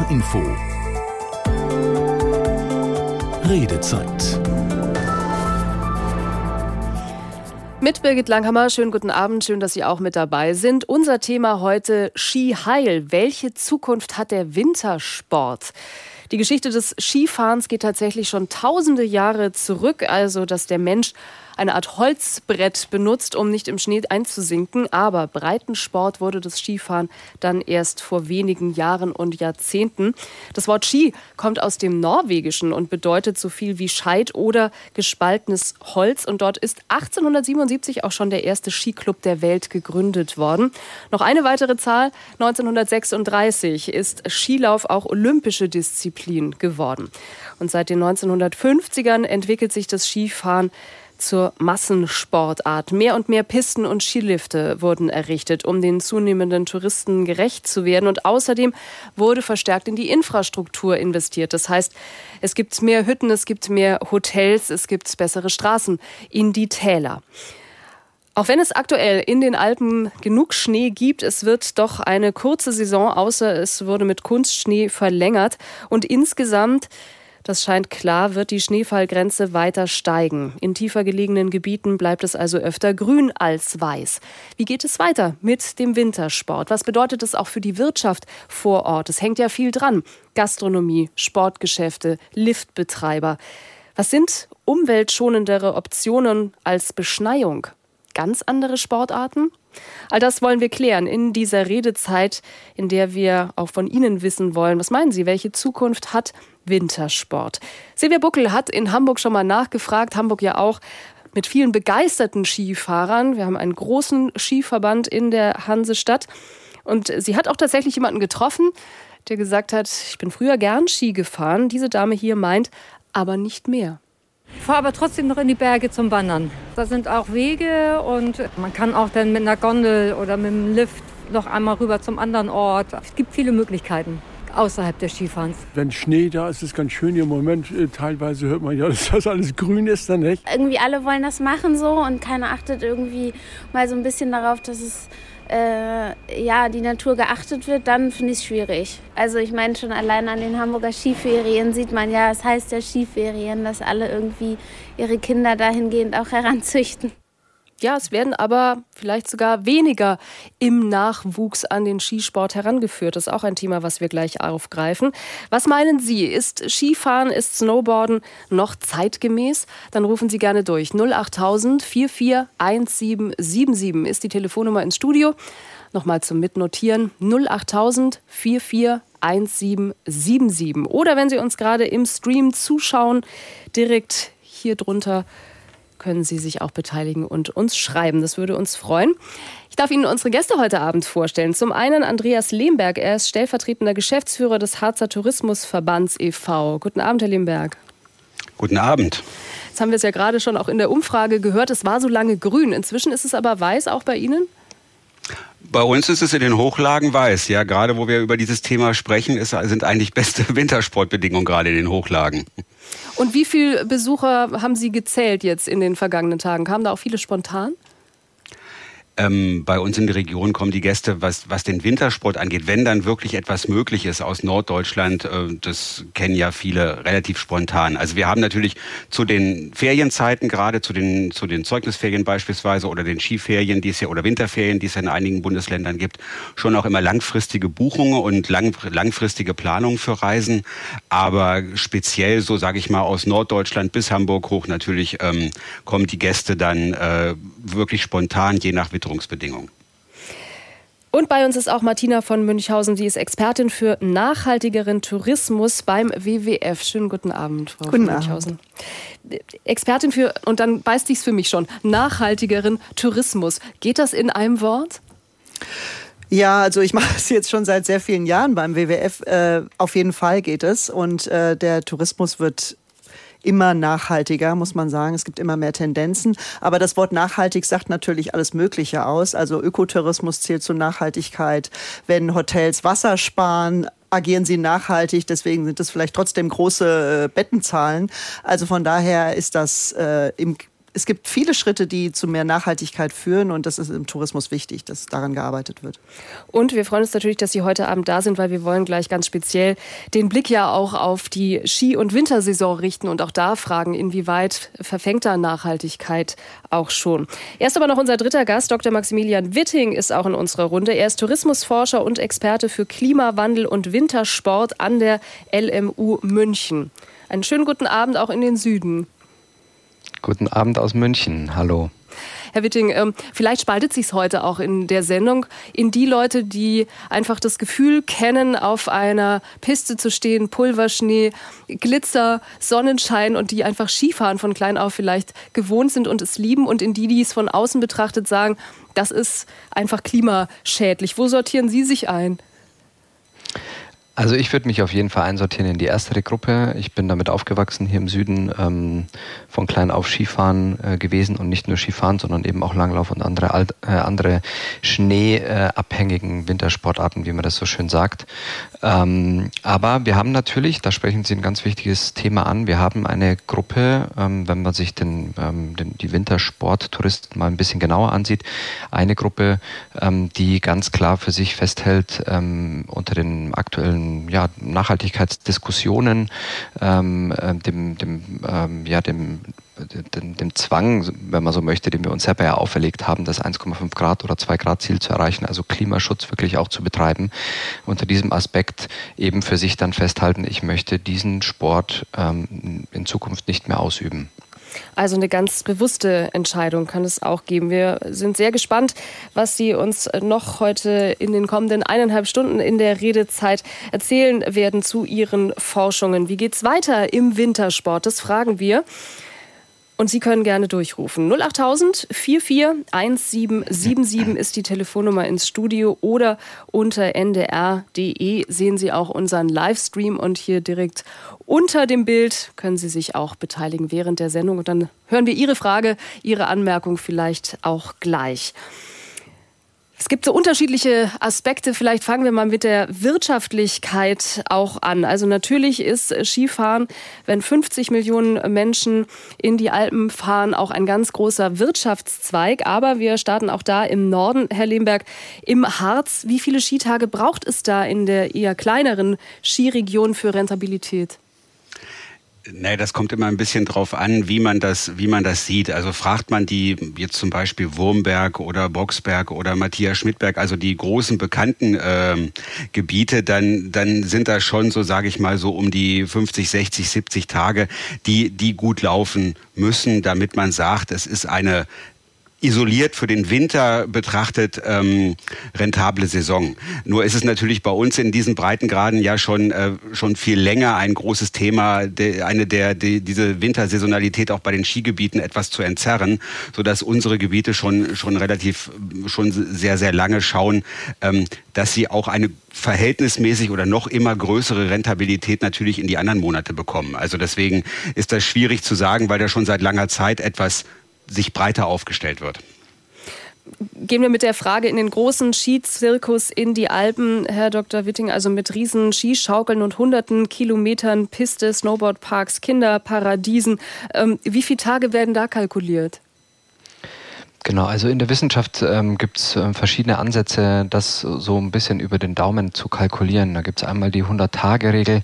HR Info. Redezeit. Mit Birgit Langhammer, schönen guten Abend, schön, dass Sie auch mit dabei sind. Unser Thema heute Skiheil. Welche Zukunft hat der Wintersport? Die Geschichte des Skifahrens geht tatsächlich schon tausende Jahre zurück, also dass der Mensch eine Art Holzbrett benutzt, um nicht im Schnee einzusinken. Aber Breitensport wurde das Skifahren dann erst vor wenigen Jahren und Jahrzehnten. Das Wort Ski kommt aus dem Norwegischen und bedeutet so viel wie Scheit oder gespaltenes Holz. Und dort ist 1877 auch schon der erste Skiclub der Welt gegründet worden. Noch eine weitere Zahl. 1936 ist Skilauf auch olympische Disziplin geworden. Und seit den 1950ern entwickelt sich das Skifahren zur Massensportart. Mehr und mehr Pisten und Skilifte wurden errichtet, um den zunehmenden Touristen gerecht zu werden. Und außerdem wurde verstärkt in die Infrastruktur investiert. Das heißt, es gibt mehr Hütten, es gibt mehr Hotels, es gibt bessere Straßen in die Täler. Auch wenn es aktuell in den Alpen genug Schnee gibt, es wird doch eine kurze Saison, außer es wurde mit Kunstschnee verlängert. Und insgesamt das scheint klar, wird die Schneefallgrenze weiter steigen. In tiefer gelegenen Gebieten bleibt es also öfter grün als weiß. Wie geht es weiter mit dem Wintersport? Was bedeutet es auch für die Wirtschaft vor Ort? Es hängt ja viel dran. Gastronomie, Sportgeschäfte, Liftbetreiber. Was sind umweltschonendere Optionen als Beschneiung? Ganz andere Sportarten? All das wollen wir klären in dieser Redezeit, in der wir auch von Ihnen wissen wollen. Was meinen Sie, welche Zukunft hat Wintersport? Silvia Buckel hat in Hamburg schon mal nachgefragt, Hamburg ja auch mit vielen begeisterten Skifahrern. Wir haben einen großen Skiverband in der Hansestadt. Und sie hat auch tatsächlich jemanden getroffen, der gesagt hat, ich bin früher gern Ski gefahren. Diese Dame hier meint, aber nicht mehr. Ich fahre aber trotzdem noch in die Berge zum Wandern. Da sind auch Wege und man kann auch dann mit einer Gondel oder mit einem Lift noch einmal rüber zum anderen Ort. Es gibt viele Möglichkeiten außerhalb des Skifahrens. Wenn Schnee da ist, ist es ganz schön. Im Moment äh, teilweise hört man ja, dass das alles grün ist dann nicht. Irgendwie alle wollen das machen so und keiner achtet irgendwie mal so ein bisschen darauf, dass es äh, ja, die Natur geachtet wird, dann finde ich es schwierig. Also ich meine schon allein an den Hamburger Skiferien sieht man ja, es heißt ja Skiferien, dass alle irgendwie ihre Kinder dahingehend auch heranzüchten. Ja, es werden aber vielleicht sogar weniger im Nachwuchs an den Skisport herangeführt. Das ist auch ein Thema, was wir gleich aufgreifen. Was meinen Sie? Ist Skifahren, ist Snowboarden noch zeitgemäß? Dann rufen Sie gerne durch. 08000 441777 ist die Telefonnummer ins Studio. Nochmal zum Mitnotieren. 08000 441777. Oder wenn Sie uns gerade im Stream zuschauen, direkt hier drunter können Sie sich auch beteiligen und uns schreiben. Das würde uns freuen. Ich darf Ihnen unsere Gäste heute Abend vorstellen. Zum einen Andreas Lehmberg. Er ist stellvertretender Geschäftsführer des Harzer Tourismusverbands e.V. Guten Abend, Herr Lehmberg. Guten Abend. Jetzt haben wir es ja gerade schon auch in der Umfrage gehört. Es war so lange grün. Inzwischen ist es aber weiß, auch bei Ihnen? Bei uns ist es in den Hochlagen weiß. Ja, gerade wo wir über dieses Thema sprechen, ist, sind eigentlich beste Wintersportbedingungen gerade in den Hochlagen. Und wie viele Besucher haben Sie gezählt jetzt in den vergangenen Tagen? Kamen da auch viele spontan? Ähm, bei uns in der Region kommen die Gäste, was, was den Wintersport angeht, wenn dann wirklich etwas möglich ist aus Norddeutschland, äh, das kennen ja viele relativ spontan. Also wir haben natürlich zu den Ferienzeiten, gerade zu den, zu den Zeugnisferien beispielsweise oder den Skiferien, die es ja, oder Winterferien, die es ja in einigen Bundesländern gibt, schon auch immer langfristige Buchungen und lang, langfristige Planungen für Reisen. Aber speziell, so sage ich mal, aus Norddeutschland bis Hamburg hoch natürlich ähm, kommen die Gäste dann äh, wirklich spontan, je nach Witterung Witterungsbedingungen. Und bei uns ist auch Martina von Münchhausen. Sie ist Expertin für nachhaltigeren Tourismus beim WWF. Schönen guten Abend, Frau guten von Münchhausen. Abend. Expertin für, und dann beißt dies für mich schon, nachhaltigeren Tourismus. Geht das in einem Wort? Ja, also ich mache es jetzt schon seit sehr vielen Jahren beim WWF. Äh, auf jeden Fall geht es. Und äh, der Tourismus wird immer nachhaltiger, muss man sagen. Es gibt immer mehr Tendenzen. Aber das Wort nachhaltig sagt natürlich alles Mögliche aus. Also Ökotourismus zählt zur Nachhaltigkeit. Wenn Hotels Wasser sparen, agieren sie nachhaltig, deswegen sind es vielleicht trotzdem große äh, Bettenzahlen. Also von daher ist das äh, im es gibt viele Schritte, die zu mehr Nachhaltigkeit führen und das ist im Tourismus wichtig, dass daran gearbeitet wird. Und wir freuen uns natürlich, dass Sie heute Abend da sind, weil wir wollen gleich ganz speziell den Blick ja auch auf die Ski- und Wintersaison richten und auch da fragen, inwieweit verfängt da Nachhaltigkeit auch schon. Erst aber noch unser dritter Gast, Dr. Maximilian Witting, ist auch in unserer Runde. Er ist Tourismusforscher und Experte für Klimawandel und Wintersport an der LMU München. Einen schönen guten Abend auch in den Süden. Guten Abend aus München. Hallo. Herr Witting, ähm, vielleicht spaltet sich es heute auch in der Sendung in die Leute, die einfach das Gefühl kennen, auf einer Piste zu stehen, Pulverschnee, Glitzer, Sonnenschein und die einfach Skifahren von klein auf vielleicht gewohnt sind und es lieben und in die, die es von außen betrachtet sagen, das ist einfach klimaschädlich. Wo sortieren Sie sich ein? Also ich würde mich auf jeden Fall einsortieren in die erste Gruppe. Ich bin damit aufgewachsen hier im Süden, ähm, von klein auf Skifahren äh, gewesen und nicht nur Skifahren, sondern eben auch Langlauf und andere, alt, äh, andere schneeabhängigen Wintersportarten, wie man das so schön sagt. Ähm, aber wir haben natürlich, da sprechen Sie ein ganz wichtiges Thema an, wir haben eine Gruppe, ähm, wenn man sich den, ähm, den, die Wintersporttouristen mal ein bisschen genauer ansieht, eine Gruppe, ähm, die ganz klar für sich festhält ähm, unter den aktuellen ja, Nachhaltigkeitsdiskussionen, ähm, äh, dem, dem, ähm, ja, dem, dem, dem, Zwang, wenn man so möchte, den wir uns selber ja auferlegt haben, das 1,5 Grad oder 2 Grad Ziel zu erreichen, also Klimaschutz wirklich auch zu betreiben, unter diesem Aspekt eben für sich dann festhalten, ich möchte diesen Sport ähm, in Zukunft nicht mehr ausüben. Also eine ganz bewusste Entscheidung kann es auch geben. Wir sind sehr gespannt, was Sie uns noch heute in den kommenden eineinhalb Stunden in der Redezeit erzählen werden zu Ihren Forschungen. Wie geht es weiter im Wintersport? Das fragen wir. Und Sie können gerne durchrufen. 08000 441777 ist die Telefonnummer ins Studio oder unter ndr.de sehen Sie auch unseren Livestream und hier direkt unter dem Bild können Sie sich auch beteiligen während der Sendung und dann hören wir Ihre Frage, Ihre Anmerkung vielleicht auch gleich. Es gibt so unterschiedliche Aspekte. Vielleicht fangen wir mal mit der Wirtschaftlichkeit auch an. Also natürlich ist Skifahren, wenn 50 Millionen Menschen in die Alpen fahren, auch ein ganz großer Wirtschaftszweig. Aber wir starten auch da im Norden, Herr Lehmberg, im Harz. Wie viele Skitage braucht es da in der eher kleineren Skiregion für Rentabilität? Nee, das kommt immer ein bisschen drauf an, wie man das, wie man das sieht. Also fragt man die jetzt zum Beispiel Wurmberg oder Boxberg oder Matthias Schmidberg, also die großen bekannten äh, Gebiete, dann, dann sind da schon so, sage ich mal, so um die 50, 60, 70 Tage, die, die gut laufen müssen, damit man sagt, es ist eine isoliert für den Winter betrachtet ähm, rentable Saison. Nur ist es natürlich bei uns in diesen Breitengraden ja schon äh, schon viel länger ein großes Thema, de, eine der de, diese Wintersaisonalität auch bei den Skigebieten etwas zu entzerren, so dass unsere Gebiete schon schon relativ schon sehr sehr lange schauen, ähm, dass sie auch eine verhältnismäßig oder noch immer größere Rentabilität natürlich in die anderen Monate bekommen. Also deswegen ist das schwierig zu sagen, weil da schon seit langer Zeit etwas sich breiter aufgestellt wird. Gehen wir mit der Frage in den großen Skizirkus in die Alpen, Herr Dr. Witting, also mit riesen Skischaukeln und hunderten Kilometern Piste, Snowboardparks, Kinderparadiesen. Ähm, wie viele Tage werden da kalkuliert? Genau, also in der Wissenschaft ähm, gibt es äh, verschiedene Ansätze, das so ein bisschen über den Daumen zu kalkulieren. Da gibt es einmal die 100-Tage-Regel,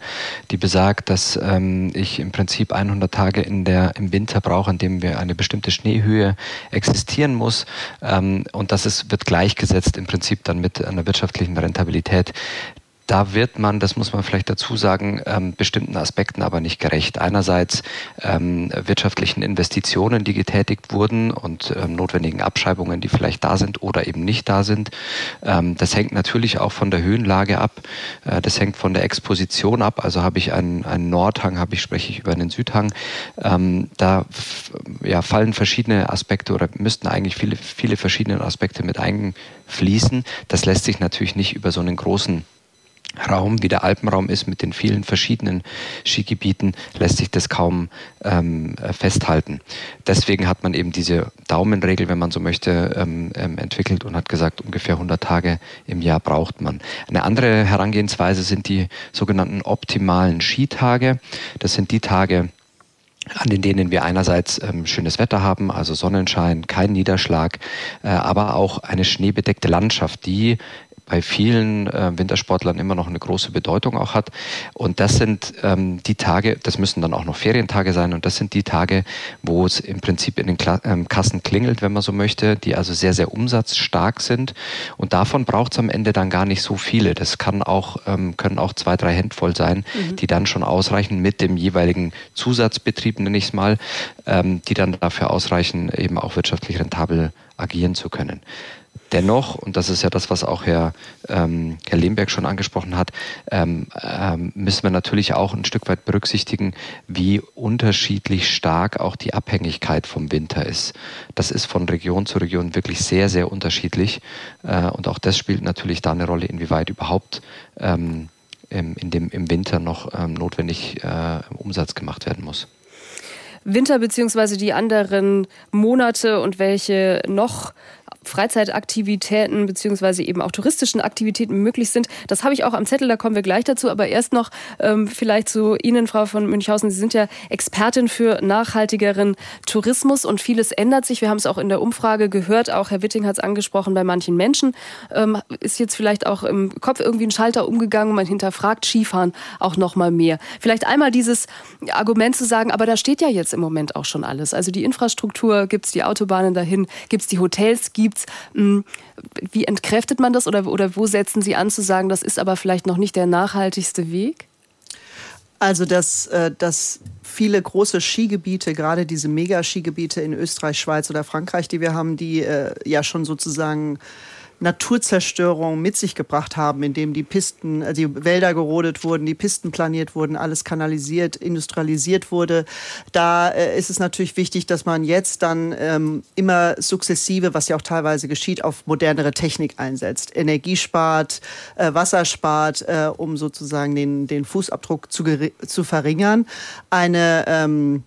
die besagt, dass ähm, ich im Prinzip 100 Tage in der, im Winter brauche, in dem wir eine bestimmte Schneehöhe existieren muss. Ähm, und das ist, wird gleichgesetzt im Prinzip dann mit einer wirtschaftlichen Rentabilität da wird man, das muss man vielleicht dazu sagen, ähm, bestimmten Aspekten aber nicht gerecht. Einerseits ähm, wirtschaftlichen Investitionen, die getätigt wurden und ähm, notwendigen Abschreibungen, die vielleicht da sind oder eben nicht da sind. Ähm, das hängt natürlich auch von der Höhenlage ab. Äh, das hängt von der Exposition ab. Also habe ich einen, einen Nordhang, habe ich spreche ich über einen Südhang. Ähm, da ja, fallen verschiedene Aspekte oder müssten eigentlich viele, viele verschiedene Aspekte mit einfließen. Das lässt sich natürlich nicht über so einen großen Raum, wie der Alpenraum ist, mit den vielen verschiedenen Skigebieten, lässt sich das kaum ähm, festhalten. Deswegen hat man eben diese Daumenregel, wenn man so möchte, ähm, ähm entwickelt und hat gesagt, ungefähr 100 Tage im Jahr braucht man. Eine andere Herangehensweise sind die sogenannten optimalen Skitage. Das sind die Tage, an denen wir einerseits ähm, schönes Wetter haben, also Sonnenschein, kein Niederschlag, äh, aber auch eine schneebedeckte Landschaft, die bei vielen äh, Wintersportlern immer noch eine große Bedeutung auch hat. Und das sind ähm, die Tage, das müssen dann auch noch Ferientage sein, und das sind die Tage, wo es im Prinzip in den Kla ähm, Kassen klingelt, wenn man so möchte, die also sehr, sehr umsatzstark sind. Und davon braucht es am Ende dann gar nicht so viele. Das kann auch, ähm, können auch zwei, drei Handvoll sein, mhm. die dann schon ausreichen mit dem jeweiligen Zusatzbetrieb, nenne ich es mal, ähm, die dann dafür ausreichen, eben auch wirtschaftlich rentabel agieren zu können. Dennoch, und das ist ja das, was auch Herr, ähm, Herr Lehmberg schon angesprochen hat, ähm, ähm, müssen wir natürlich auch ein Stück weit berücksichtigen, wie unterschiedlich stark auch die Abhängigkeit vom Winter ist. Das ist von Region zu Region wirklich sehr, sehr unterschiedlich. Äh, und auch das spielt natürlich da eine Rolle, inwieweit überhaupt ähm, im, in dem, im Winter noch ähm, notwendig äh, Umsatz gemacht werden muss. Winter beziehungsweise die anderen Monate und welche noch Freizeitaktivitäten beziehungsweise eben auch touristischen Aktivitäten möglich sind. Das habe ich auch am Zettel, da kommen wir gleich dazu. Aber erst noch ähm, vielleicht zu Ihnen, Frau von Münchhausen. Sie sind ja Expertin für nachhaltigeren Tourismus und vieles ändert sich. Wir haben es auch in der Umfrage gehört. Auch Herr Witting hat es angesprochen. Bei manchen Menschen ähm, ist jetzt vielleicht auch im Kopf irgendwie ein Schalter umgegangen. Man hinterfragt Skifahren auch noch mal mehr. Vielleicht einmal dieses Argument zu sagen, aber da steht ja jetzt im Moment auch schon alles. Also die Infrastruktur gibt es, die Autobahnen dahin, gibt es die Hotels, gibt gibt's. Hm, wie entkräftet man das oder, oder wo setzen Sie an zu sagen, das ist aber vielleicht noch nicht der nachhaltigste Weg? Also, dass, äh, dass viele große Skigebiete, gerade diese Mega-Skigebiete in Österreich, Schweiz oder Frankreich, die wir haben, die äh, ja schon sozusagen Naturzerstörung mit sich gebracht haben, indem die Pisten, äh, die Wälder gerodet wurden, die Pisten planiert wurden, alles kanalisiert, industrialisiert wurde. Da äh, ist es natürlich wichtig, dass man jetzt dann ähm, immer sukzessive, was ja auch teilweise geschieht, auf modernere Technik einsetzt. Energie spart, äh, Wasser spart, äh, um sozusagen den, den Fußabdruck zu, zu verringern. Eine ähm,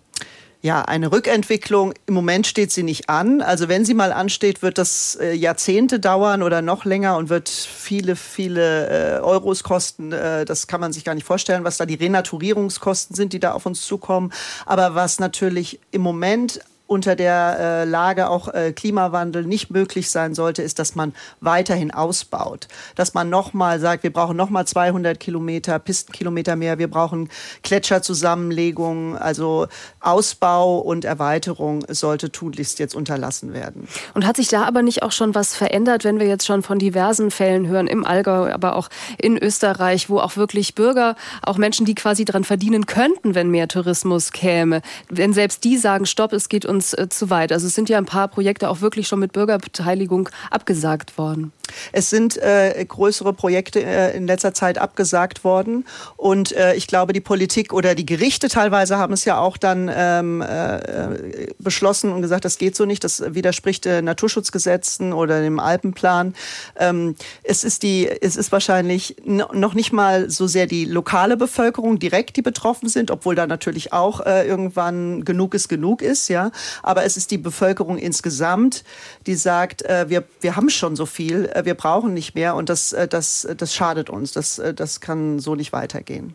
ja, eine Rückentwicklung. Im Moment steht sie nicht an. Also wenn sie mal ansteht, wird das äh, Jahrzehnte dauern oder noch länger und wird viele, viele äh, Euros kosten. Äh, das kann man sich gar nicht vorstellen, was da die Renaturierungskosten sind, die da auf uns zukommen. Aber was natürlich im Moment unter der äh, Lage auch äh, Klimawandel nicht möglich sein sollte, ist, dass man weiterhin ausbaut. Dass man nochmal sagt, wir brauchen nochmal 200 Kilometer, Pistenkilometer mehr, wir brauchen Gletscherzusammenlegungen, also Ausbau und Erweiterung sollte tunlichst jetzt unterlassen werden. Und hat sich da aber nicht auch schon was verändert, wenn wir jetzt schon von diversen Fällen hören, im Allgäu, aber auch in Österreich, wo auch wirklich Bürger, auch Menschen, die quasi daran verdienen könnten, wenn mehr Tourismus käme, wenn selbst die sagen, stopp, es geht uns uns äh, zu weit. Also es sind ja ein paar Projekte auch wirklich schon mit Bürgerbeteiligung abgesagt worden. Es sind äh, größere Projekte äh, in letzter Zeit abgesagt worden. Und äh, ich glaube, die Politik oder die Gerichte teilweise haben es ja auch dann ähm, äh, beschlossen und gesagt, das geht so nicht, das widerspricht äh, Naturschutzgesetzen oder dem Alpenplan. Ähm, es, ist die, es ist wahrscheinlich noch nicht mal so sehr die lokale Bevölkerung direkt, die betroffen sind, obwohl da natürlich auch äh, irgendwann genug ist genug ist. Ja? Aber es ist die Bevölkerung insgesamt, die sagt, äh, wir, wir haben schon so viel, äh, wir brauchen nicht mehr und das, äh, das, das schadet uns. Das, das kann so nicht weitergehen.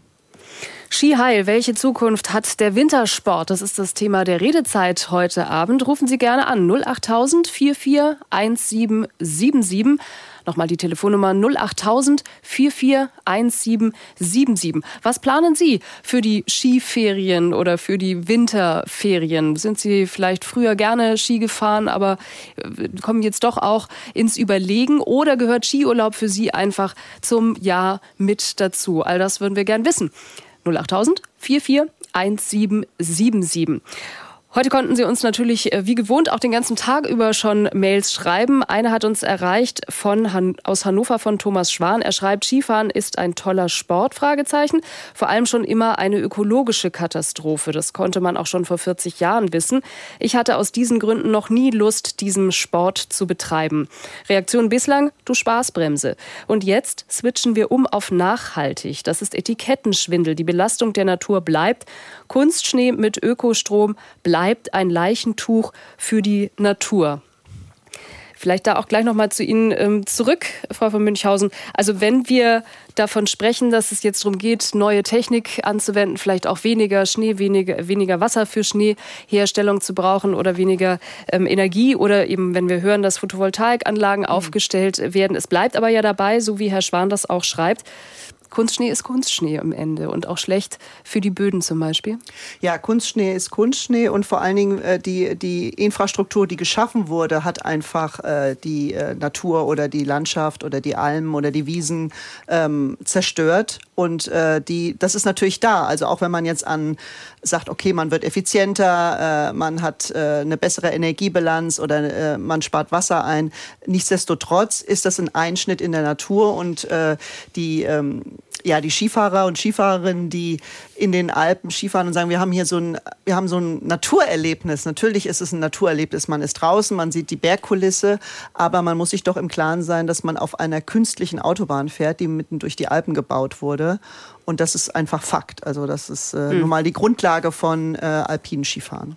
Skiheil, welche Zukunft hat der Wintersport? Das ist das Thema der Redezeit heute Abend. Rufen Sie gerne an 08000 44 1777. Nochmal die Telefonnummer 08000 441777. Was planen Sie für die Skiferien oder für die Winterferien? Sind Sie vielleicht früher gerne Ski gefahren, aber äh, kommen jetzt doch auch ins Überlegen? Oder gehört Skiurlaub für Sie einfach zum Jahr mit dazu? All das würden wir gern wissen. 08000 441777. Heute konnten Sie uns natürlich äh, wie gewohnt auch den ganzen Tag über schon Mails schreiben. Eine hat uns erreicht von Han aus Hannover von Thomas Schwan. Er schreibt, Skifahren ist ein toller Sport, Fragezeichen. Vor allem schon immer eine ökologische Katastrophe. Das konnte man auch schon vor 40 Jahren wissen. Ich hatte aus diesen Gründen noch nie Lust, diesen Sport zu betreiben. Reaktion bislang, du Spaßbremse. Und jetzt switchen wir um auf nachhaltig. Das ist Etikettenschwindel. Die Belastung der Natur bleibt. Kunstschnee mit Ökostrom bleibt ein Leichentuch für die Natur. Vielleicht da auch gleich nochmal zu Ihnen ähm, zurück, Frau von Münchhausen. Also wenn wir davon sprechen, dass es jetzt darum geht, neue Technik anzuwenden, vielleicht auch weniger Schnee, weniger, weniger Wasser für Schneeherstellung zu brauchen oder weniger ähm, Energie oder eben, wenn wir hören, dass Photovoltaikanlagen mhm. aufgestellt werden. Es bleibt aber ja dabei, so wie Herr Schwan das auch schreibt, Kunstschnee ist Kunstschnee am Ende und auch schlecht für die Böden zum Beispiel? Ja, Kunstschnee ist Kunstschnee und vor allen Dingen äh, die, die Infrastruktur, die geschaffen wurde, hat einfach äh, die äh, Natur oder die Landschaft oder die Almen oder die Wiesen ähm, zerstört. Und äh, die, das ist natürlich da. Also auch wenn man jetzt an sagt, okay, man wird effizienter, äh, man hat äh, eine bessere Energiebilanz oder man spart Wasser ein. Nichtsdestotrotz ist das ein Einschnitt in der Natur und die ähm, ja, die Skifahrer und Skifahrerinnen, die in den Alpen Skifahren und sagen, wir haben hier so ein, wir haben so ein Naturerlebnis. Natürlich ist es ein Naturerlebnis. Man ist draußen, man sieht die Bergkulisse, aber man muss sich doch im Klaren sein, dass man auf einer künstlichen Autobahn fährt, die mitten durch die Alpen gebaut wurde. Und das ist einfach Fakt. Also das ist äh, hm. nun mal die Grundlage von äh, alpinen Skifahren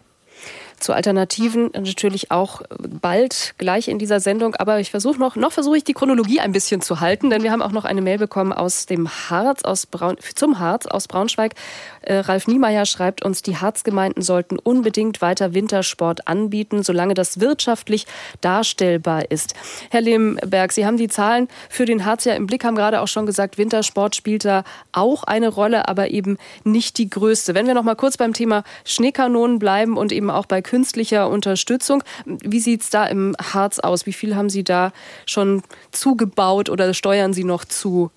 zu Alternativen natürlich auch bald gleich in dieser Sendung. Aber ich versuche noch, noch versuche ich die Chronologie ein bisschen zu halten, denn wir haben auch noch eine Mail bekommen aus dem Harz, aus Braun, zum Harz aus Braunschweig. Äh, Ralf Niemeyer schreibt uns, die Harzgemeinden sollten unbedingt weiter Wintersport anbieten, solange das wirtschaftlich darstellbar ist. Herr Lehmberg, Sie haben die Zahlen für den Harz ja im Blick, haben gerade auch schon gesagt, Wintersport spielt da auch eine Rolle, aber eben nicht die größte. Wenn wir noch mal kurz beim Thema Schneekanonen bleiben und eben auch bei künstlicher Unterstützung. Wie sieht es da im Harz aus? Wie viel haben Sie da schon zugebaut oder steuern Sie noch zu?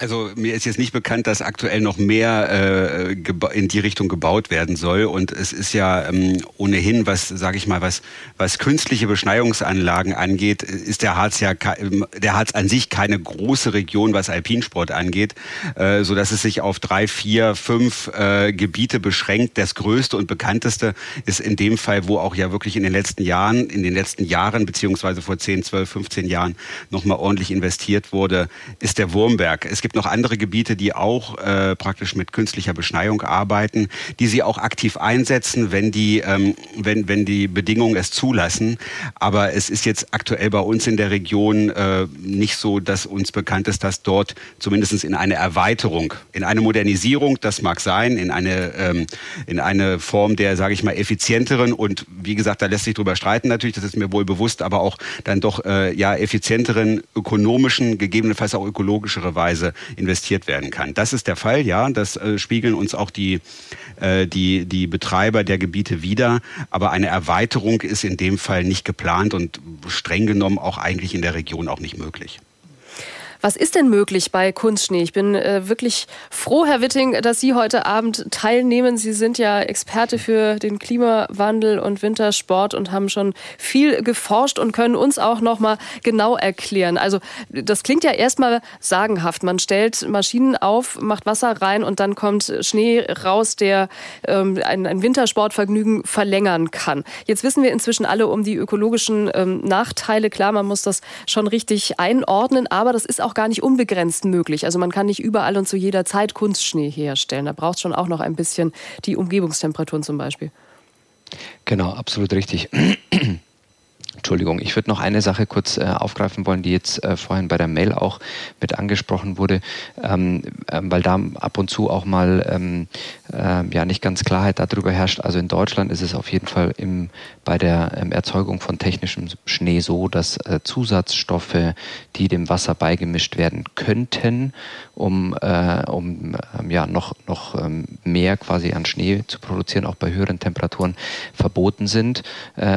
Also mir ist jetzt nicht bekannt, dass aktuell noch mehr äh, in die Richtung gebaut werden soll. Und es ist ja ähm, ohnehin, was sage ich mal, was was künstliche Beschneiungsanlagen angeht, ist der Harz ja der Harz an sich keine große Region, was Alpinsport angeht, äh, so dass es sich auf drei, vier, fünf äh, Gebiete beschränkt. Das größte und bekannteste ist in dem Fall, wo auch ja wirklich in den letzten Jahren, in den letzten Jahren beziehungsweise vor 10, 12, 15 Jahren noch mal ordentlich investiert wurde, ist der Wurmberg. Es gibt gibt noch andere Gebiete, die auch äh, praktisch mit künstlicher Beschneiung arbeiten, die sie auch aktiv einsetzen, wenn die, ähm, wenn, wenn die Bedingungen es zulassen. Aber es ist jetzt aktuell bei uns in der Region äh, nicht so, dass uns bekannt ist, dass dort zumindest in eine Erweiterung, in eine Modernisierung, das mag sein, in eine, ähm, in eine Form der, sage ich mal, effizienteren und wie gesagt, da lässt sich drüber streiten natürlich, das ist mir wohl bewusst, aber auch dann doch äh, ja effizienteren, ökonomischen, gegebenenfalls auch ökologischere Weise investiert werden kann. Das ist der Fall, ja. Das äh, spiegeln uns auch die, äh, die, die Betreiber der Gebiete wider. Aber eine Erweiterung ist in dem Fall nicht geplant und streng genommen auch eigentlich in der Region auch nicht möglich. Was ist denn möglich bei Kunstschnee? Ich bin äh, wirklich froh, Herr Witting, dass Sie heute Abend teilnehmen. Sie sind ja Experte für den Klimawandel und Wintersport und haben schon viel geforscht und können uns auch noch mal genau erklären. Also das klingt ja erstmal sagenhaft. Man stellt Maschinen auf, macht Wasser rein und dann kommt Schnee raus, der ähm, ein, ein Wintersportvergnügen verlängern kann. Jetzt wissen wir inzwischen alle um die ökologischen ähm, Nachteile. Klar, man muss das schon richtig einordnen, aber das ist auch auch gar nicht unbegrenzt möglich. Also man kann nicht überall und zu jeder Zeit Kunstschnee herstellen. Da braucht es schon auch noch ein bisschen die Umgebungstemperaturen zum Beispiel. Genau, absolut richtig. Entschuldigung, ich würde noch eine Sache kurz äh, aufgreifen wollen, die jetzt äh, vorhin bei der Mail auch mit angesprochen wurde, ähm, äh, weil da ab und zu auch mal ähm, äh, ja nicht ganz Klarheit darüber herrscht. Also in Deutschland ist es auf jeden Fall im, bei der ähm, Erzeugung von technischem Schnee so, dass äh, Zusatzstoffe, die dem Wasser beigemischt werden könnten, um, äh, um ähm, ja noch, noch ähm, mehr quasi an Schnee zu produzieren, auch bei höheren Temperaturen verboten sind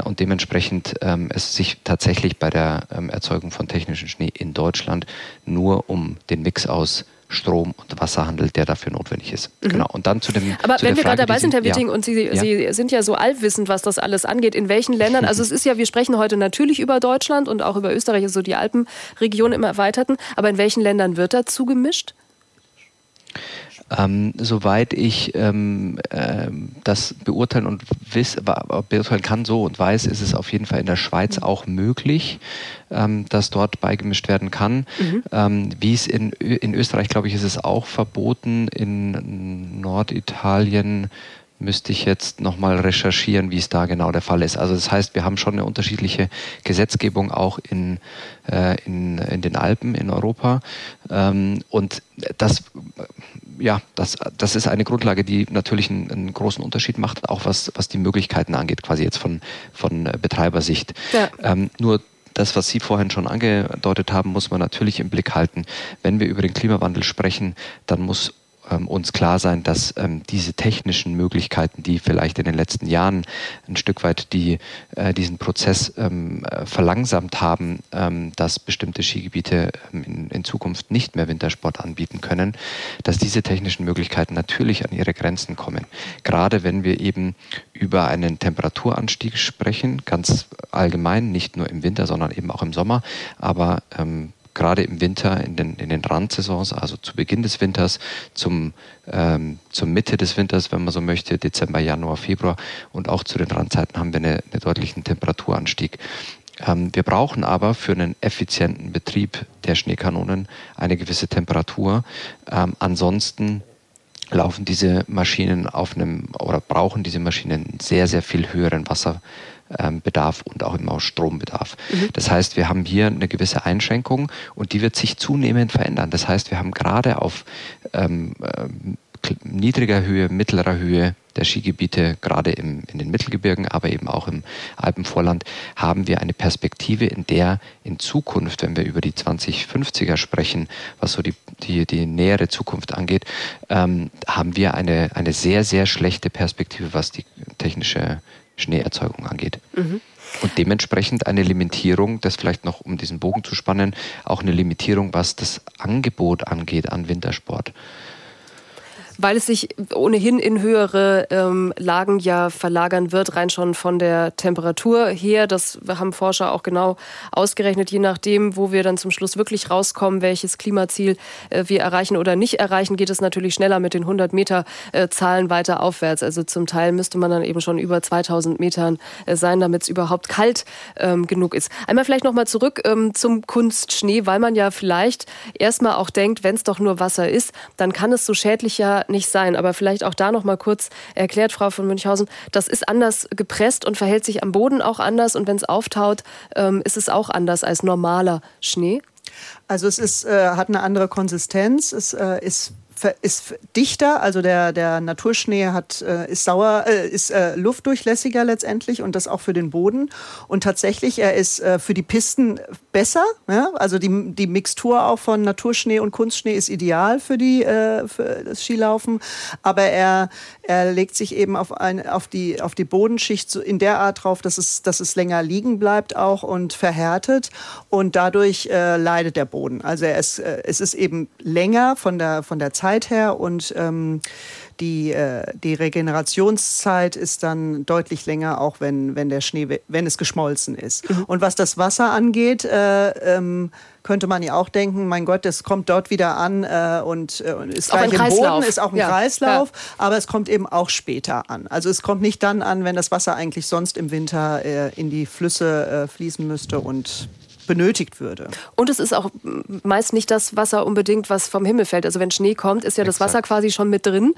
und dementsprechend ähm, es sich tatsächlich bei der Erzeugung von technischem Schnee in Deutschland nur um den Mix aus Strom und Wasser handelt, der dafür notwendig ist. Mhm. Genau. Und dann zu dem. Aber zu wenn wir gerade dabei sind, Herr Witting, ja. und Sie, ja. Sie sind ja so allwissend, was das alles angeht, in welchen Ländern, also es ist ja, wir sprechen heute natürlich über Deutschland und auch über Österreich, also die Alpenregion im Erweiterten, aber in welchen Ländern wird dazu gemischt? Ähm, soweit ich ähm, äh, das beurteilen und wiss, beurteilen kann so und weiß, ist es auf jeden Fall in der Schweiz mhm. auch möglich, ähm, dass dort beigemischt werden kann. Mhm. Ähm, wie es in, in Österreich, glaube ich, ist es auch verboten, in Norditalien müsste ich jetzt nochmal recherchieren, wie es da genau der Fall ist. Also das heißt, wir haben schon eine unterschiedliche Gesetzgebung auch in, äh, in, in den Alpen in Europa. Ähm, und das ja, das, das ist eine Grundlage, die natürlich einen, einen, großen Unterschied macht, auch was, was die Möglichkeiten angeht, quasi jetzt von, von Betreibersicht. Ja. Ähm, nur das, was Sie vorhin schon angedeutet haben, muss man natürlich im Blick halten. Wenn wir über den Klimawandel sprechen, dann muss ähm, uns klar sein, dass ähm, diese technischen Möglichkeiten, die vielleicht in den letzten Jahren ein Stück weit die, äh, diesen Prozess ähm, äh, verlangsamt haben, ähm, dass bestimmte Skigebiete ähm, in, in, Zukunft nicht mehr Wintersport anbieten können, dass diese technischen Möglichkeiten natürlich an ihre Grenzen kommen. Gerade wenn wir eben über einen Temperaturanstieg sprechen, ganz allgemein, nicht nur im Winter, sondern eben auch im Sommer, aber ähm, gerade im Winter, in den, in den Randsaisons, also zu Beginn des Winters, zum, ähm, zur Mitte des Winters, wenn man so möchte, Dezember, Januar, Februar und auch zu den Randzeiten haben wir einen eine deutlichen Temperaturanstieg. Ähm, wir brauchen aber für einen effizienten Betrieb der Schneekanonen eine gewisse Temperatur. Ähm, ansonsten laufen diese Maschinen auf einem oder brauchen diese Maschinen sehr, sehr viel höheren Wasser, Bedarf und auch immer Strombedarf. Mhm. Das heißt, wir haben hier eine gewisse Einschränkung und die wird sich zunehmend verändern. Das heißt, wir haben gerade auf ähm, ähm niedriger Höhe, mittlerer Höhe der Skigebiete, gerade im, in den Mittelgebirgen, aber eben auch im Alpenvorland, haben wir eine Perspektive, in der in Zukunft, wenn wir über die 2050er sprechen, was so die, die, die nähere Zukunft angeht, ähm, haben wir eine, eine sehr, sehr schlechte Perspektive, was die technische Schneeerzeugung angeht. Mhm. Und dementsprechend eine Limitierung, das vielleicht noch um diesen Bogen zu spannen, auch eine Limitierung, was das Angebot angeht an Wintersport weil es sich ohnehin in höhere ähm, Lagen ja verlagern wird, rein schon von der Temperatur her. Das haben Forscher auch genau ausgerechnet, je nachdem, wo wir dann zum Schluss wirklich rauskommen, welches Klimaziel äh, wir erreichen oder nicht erreichen, geht es natürlich schneller mit den 100 Meter äh, Zahlen weiter aufwärts. Also zum Teil müsste man dann eben schon über 2000 Metern äh, sein, damit es überhaupt kalt ähm, genug ist. Einmal vielleicht noch mal zurück ähm, zum Kunstschnee, weil man ja vielleicht erstmal auch denkt, wenn es doch nur Wasser ist, dann kann es so schädlich ja nicht sein. Aber vielleicht auch da noch mal kurz erklärt, Frau von Münchhausen, das ist anders gepresst und verhält sich am Boden auch anders. Und wenn es auftaut, ähm, ist es auch anders als normaler Schnee. Also es ist, äh, hat eine andere Konsistenz, es äh, ist ist dichter, also der, der Naturschnee hat, äh, ist sauer, äh, ist äh, luftdurchlässiger letztendlich und das auch für den Boden. Und tatsächlich, er ist äh, für die Pisten besser. Ja? Also die, die Mixtur auch von Naturschnee und Kunstschnee ist ideal für, die, äh, für das Skilaufen. Aber er, er legt sich eben auf, ein, auf, die, auf die Bodenschicht so in der Art drauf, dass es, dass es länger liegen bleibt auch und verhärtet. Und dadurch äh, leidet der Boden. Also er ist, es ist eben länger von der, von der Zeit Zeit her und ähm, die, äh, die Regenerationszeit ist dann deutlich länger, auch wenn, wenn der Schnee, wenn es geschmolzen ist. Mhm. Und was das Wasser angeht, äh, ähm, könnte man ja auch denken, mein Gott, das kommt dort wieder an äh, und, äh, ist auch gleich im Boden, ist auch ein ja. Kreislauf, ja. aber es kommt eben auch später an. Also es kommt nicht dann an, wenn das Wasser eigentlich sonst im Winter äh, in die Flüsse äh, fließen müsste und benötigt würde. Und es ist auch meist nicht das Wasser unbedingt, was vom Himmel fällt. Also wenn Schnee kommt, ist ja das Wasser quasi schon mit drin.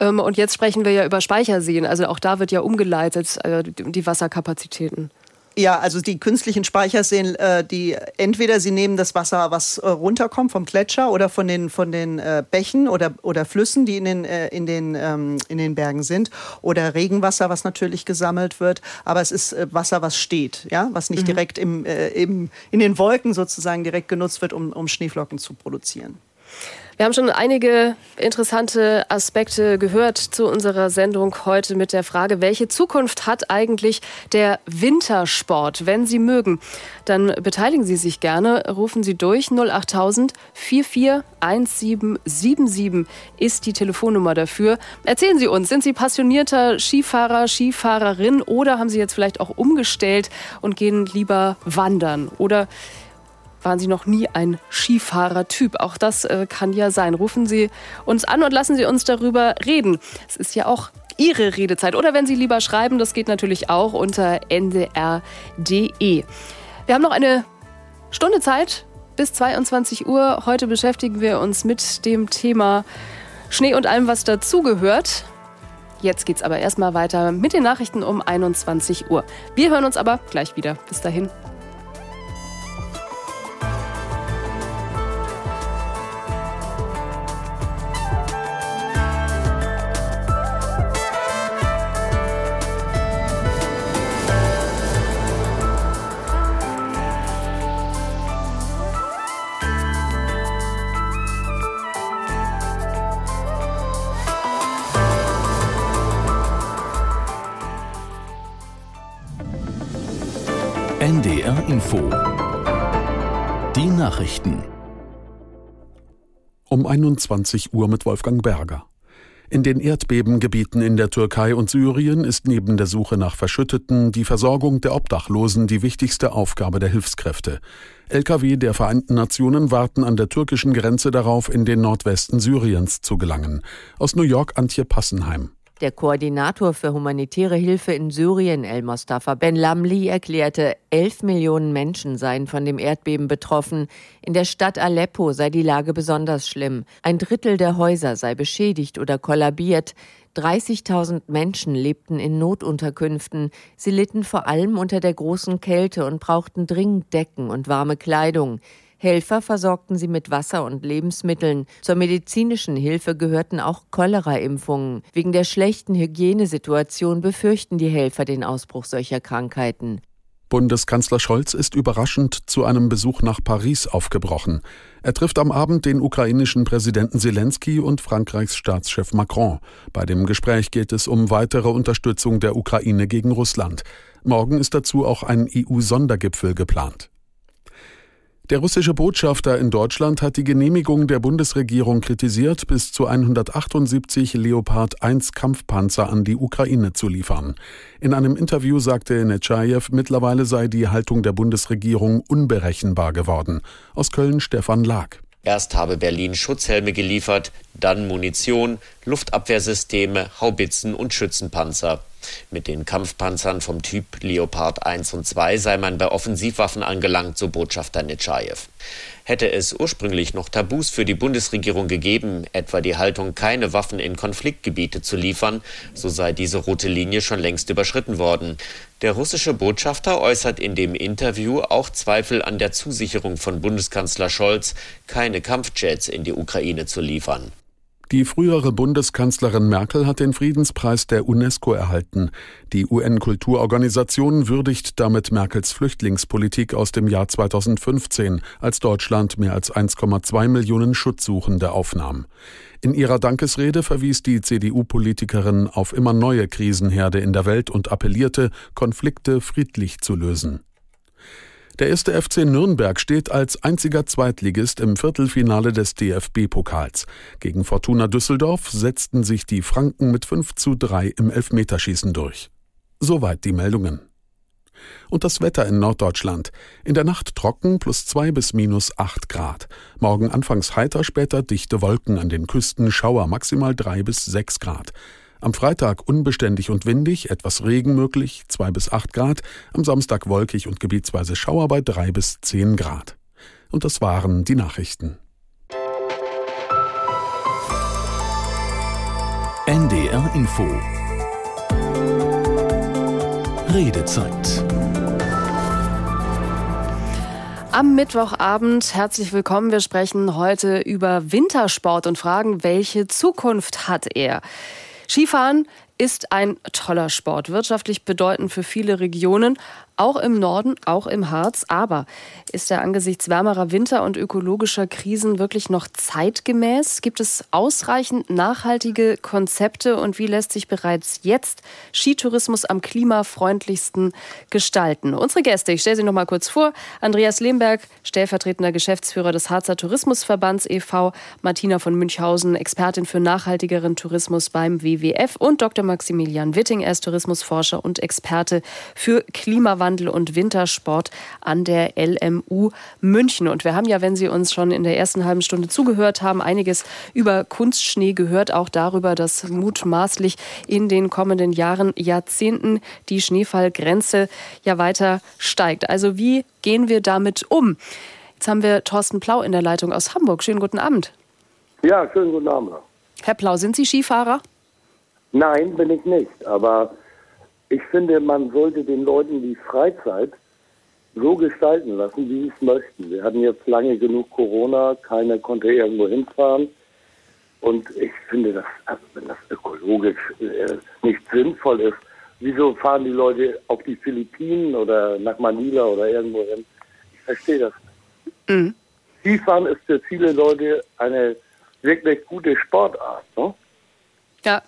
Ähm, und jetzt sprechen wir ja über Speicherseen. Also auch da wird ja umgeleitet, äh, die Wasserkapazitäten. Ja, also die künstlichen Speicherseen, äh, die entweder sie nehmen das Wasser, was äh, runterkommt vom Gletscher oder von den von den äh, Bächen oder oder Flüssen, die in den äh, in den ähm, in den Bergen sind, oder Regenwasser, was natürlich gesammelt wird. Aber es ist äh, Wasser, was steht, ja, was nicht mhm. direkt im, äh, im in den Wolken sozusagen direkt genutzt wird, um um Schneeflocken zu produzieren. Wir haben schon einige interessante Aspekte gehört zu unserer Sendung heute mit der Frage, welche Zukunft hat eigentlich der Wintersport? Wenn Sie mögen, dann beteiligen Sie sich gerne. Rufen Sie durch 08000 441777 ist die Telefonnummer dafür. Erzählen Sie uns, sind Sie passionierter Skifahrer, Skifahrerin oder haben Sie jetzt vielleicht auch umgestellt und gehen lieber wandern? Oder waren Sie noch nie ein Skifahrer-Typ. Auch das äh, kann ja sein. Rufen Sie uns an und lassen Sie uns darüber reden. Es ist ja auch Ihre Redezeit. Oder wenn Sie lieber schreiben, das geht natürlich auch unter ndr.de. Wir haben noch eine Stunde Zeit bis 22 Uhr. Heute beschäftigen wir uns mit dem Thema Schnee und allem, was dazugehört. Jetzt geht's aber erstmal weiter mit den Nachrichten um 21 Uhr. Wir hören uns aber gleich wieder. Bis dahin. Info. Die Nachrichten. Um 21 Uhr mit Wolfgang Berger. In den Erdbebengebieten in der Türkei und Syrien ist neben der Suche nach Verschütteten die Versorgung der Obdachlosen die wichtigste Aufgabe der Hilfskräfte. Lkw der Vereinten Nationen warten an der türkischen Grenze darauf, in den Nordwesten Syriens zu gelangen. Aus New York Antje Passenheim. Der Koordinator für humanitäre Hilfe in Syrien, El Mostafa Ben Lamli, erklärte, elf Millionen Menschen seien von dem Erdbeben betroffen. In der Stadt Aleppo sei die Lage besonders schlimm. Ein Drittel der Häuser sei beschädigt oder kollabiert. 30.000 Menschen lebten in Notunterkünften. Sie litten vor allem unter der großen Kälte und brauchten dringend Decken und warme Kleidung. Helfer versorgten sie mit Wasser und Lebensmitteln. Zur medizinischen Hilfe gehörten auch Cholera-Impfungen. Wegen der schlechten Hygienesituation befürchten die Helfer den Ausbruch solcher Krankheiten. Bundeskanzler Scholz ist überraschend zu einem Besuch nach Paris aufgebrochen. Er trifft am Abend den ukrainischen Präsidenten Zelensky und Frankreichs Staatschef Macron. Bei dem Gespräch geht es um weitere Unterstützung der Ukraine gegen Russland. Morgen ist dazu auch ein EU-Sondergipfel geplant. Der russische Botschafter in Deutschland hat die Genehmigung der Bundesregierung kritisiert, bis zu 178 Leopard 1 Kampfpanzer an die Ukraine zu liefern. In einem Interview sagte Netschajew, mittlerweile sei die Haltung der Bundesregierung unberechenbar geworden. Aus Köln Stefan Lag. Erst habe Berlin Schutzhelme geliefert, dann Munition, Luftabwehrsysteme, Haubitzen und Schützenpanzer. Mit den Kampfpanzern vom Typ Leopard 1 und 2 sei man bei Offensivwaffen angelangt, so Botschafter Netschajew. Hätte es ursprünglich noch Tabus für die Bundesregierung gegeben, etwa die Haltung, keine Waffen in Konfliktgebiete zu liefern, so sei diese rote Linie schon längst überschritten worden. Der russische Botschafter äußert in dem Interview auch Zweifel an der Zusicherung von Bundeskanzler Scholz, keine Kampfjets in die Ukraine zu liefern. Die frühere Bundeskanzlerin Merkel hat den Friedenspreis der UNESCO erhalten. Die UN-Kulturorganisation würdigt damit Merkels Flüchtlingspolitik aus dem Jahr 2015, als Deutschland mehr als 1,2 Millionen Schutzsuchende aufnahm. In ihrer Dankesrede verwies die CDU-Politikerin auf immer neue Krisenherde in der Welt und appellierte, Konflikte friedlich zu lösen. Der erste FC Nürnberg steht als einziger Zweitligist im Viertelfinale des DFB-Pokals. Gegen Fortuna Düsseldorf setzten sich die Franken mit 5 zu 3 im Elfmeterschießen durch. Soweit die Meldungen. Und das Wetter in Norddeutschland. In der Nacht trocken plus 2 bis minus 8 Grad. Morgen anfangs heiter, später dichte Wolken an den Küsten, Schauer maximal 3 bis 6 Grad. Am Freitag unbeständig und windig, etwas Regen möglich, 2 bis 8 Grad. Am Samstag wolkig und gebietsweise Schauer bei 3 bis 10 Grad. Und das waren die Nachrichten. NDR Info Redezeit Am Mittwochabend herzlich willkommen. Wir sprechen heute über Wintersport und fragen, welche Zukunft hat er? Skifahren ist ein toller Sport, wirtschaftlich bedeutend für viele Regionen, auch im Norden, auch im Harz. Aber ist er angesichts wärmerer Winter und ökologischer Krisen wirklich noch zeitgemäß? Gibt es ausreichend nachhaltige Konzepte und wie lässt sich bereits jetzt Skitourismus am klimafreundlichsten gestalten? Unsere Gäste, ich stelle sie noch mal kurz vor. Andreas Lehmberg, stellvertretender Geschäftsführer des Harzer Tourismusverbands e.V., Martina von Münchhausen, Expertin für nachhaltigeren Tourismus beim WWF und Dr. Maximilian Witting, er ist Tourismusforscher und Experte für Klimawandel Klimawandel und Wintersport an der LMU München. Und wir haben ja, wenn Sie uns schon in der ersten halben Stunde zugehört haben, einiges über Kunstschnee gehört, auch darüber, dass mutmaßlich in den kommenden Jahren, Jahrzehnten die Schneefallgrenze ja weiter steigt. Also wie gehen wir damit um? Jetzt haben wir Thorsten Plau in der Leitung aus Hamburg. Schönen guten Abend. Ja, schönen guten Abend. Herr Plau, sind Sie Skifahrer? Nein, bin ich nicht. Aber ich finde, man sollte den Leuten die Freizeit so gestalten lassen, wie sie es möchten. Wir hatten jetzt lange genug Corona, keiner konnte irgendwo hinfahren. Und ich finde, dass, also wenn das ökologisch äh, nicht sinnvoll ist, wieso fahren die Leute auf die Philippinen oder nach Manila oder irgendwo hin? Ich verstehe das nicht. Mhm. Skifahren ist für viele Leute eine wirklich gute Sportart. Ne? Ja.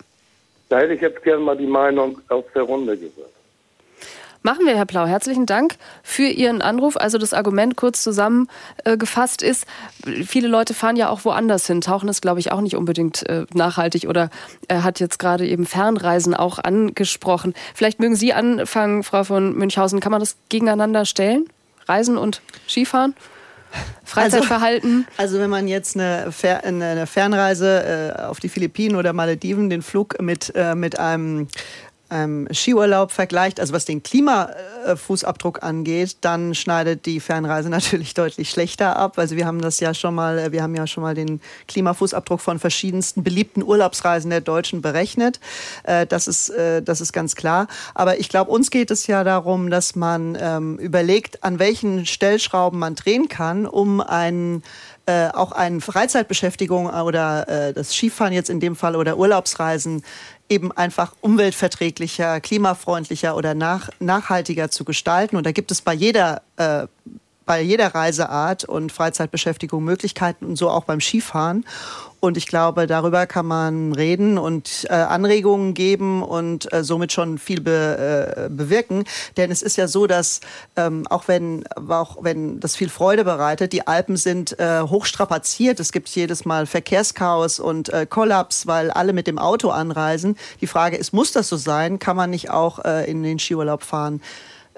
Da hätte ich jetzt gerne mal die Meinung aus der Runde gehört. Machen wir, Herr Plau. Herzlichen Dank für Ihren Anruf. Also das Argument kurz zusammengefasst ist, viele Leute fahren ja auch woanders hin. Tauchen ist, glaube ich, auch nicht unbedingt äh, nachhaltig oder er hat jetzt gerade eben Fernreisen auch angesprochen. Vielleicht mögen Sie anfangen, Frau von Münchhausen. Kann man das gegeneinander stellen? Reisen und Skifahren? Freizeitverhalten? Also, also, wenn man jetzt eine, Fer eine Fernreise äh, auf die Philippinen oder Malediven, den Flug mit, äh, mit einem ähm, Skiurlaub vergleicht, also was den Klimafußabdruck angeht, dann schneidet die Fernreise natürlich deutlich schlechter ab. Also wir haben das ja schon mal, äh, wir haben ja schon mal den Klimafußabdruck von verschiedensten beliebten Urlaubsreisen der Deutschen berechnet. Äh, das ist, äh, das ist ganz klar. Aber ich glaube, uns geht es ja darum, dass man ähm, überlegt, an welchen Stellschrauben man drehen kann, um einen auch eine Freizeitbeschäftigung oder äh, das Skifahren jetzt in dem Fall oder Urlaubsreisen eben einfach umweltverträglicher, klimafreundlicher oder nach, nachhaltiger zu gestalten. Und da gibt es bei jeder äh, bei jeder Reiseart und Freizeitbeschäftigung Möglichkeiten und so auch beim Skifahren. Und ich glaube, darüber kann man reden und äh, Anregungen geben und äh, somit schon viel be, äh, bewirken. Denn es ist ja so, dass ähm, auch wenn auch wenn das viel Freude bereitet, die Alpen sind äh, hochstrapaziert. Es gibt jedes Mal Verkehrschaos und äh, Kollaps, weil alle mit dem Auto anreisen. Die Frage ist, muss das so sein? Kann man nicht auch äh, in den Skiurlaub fahren?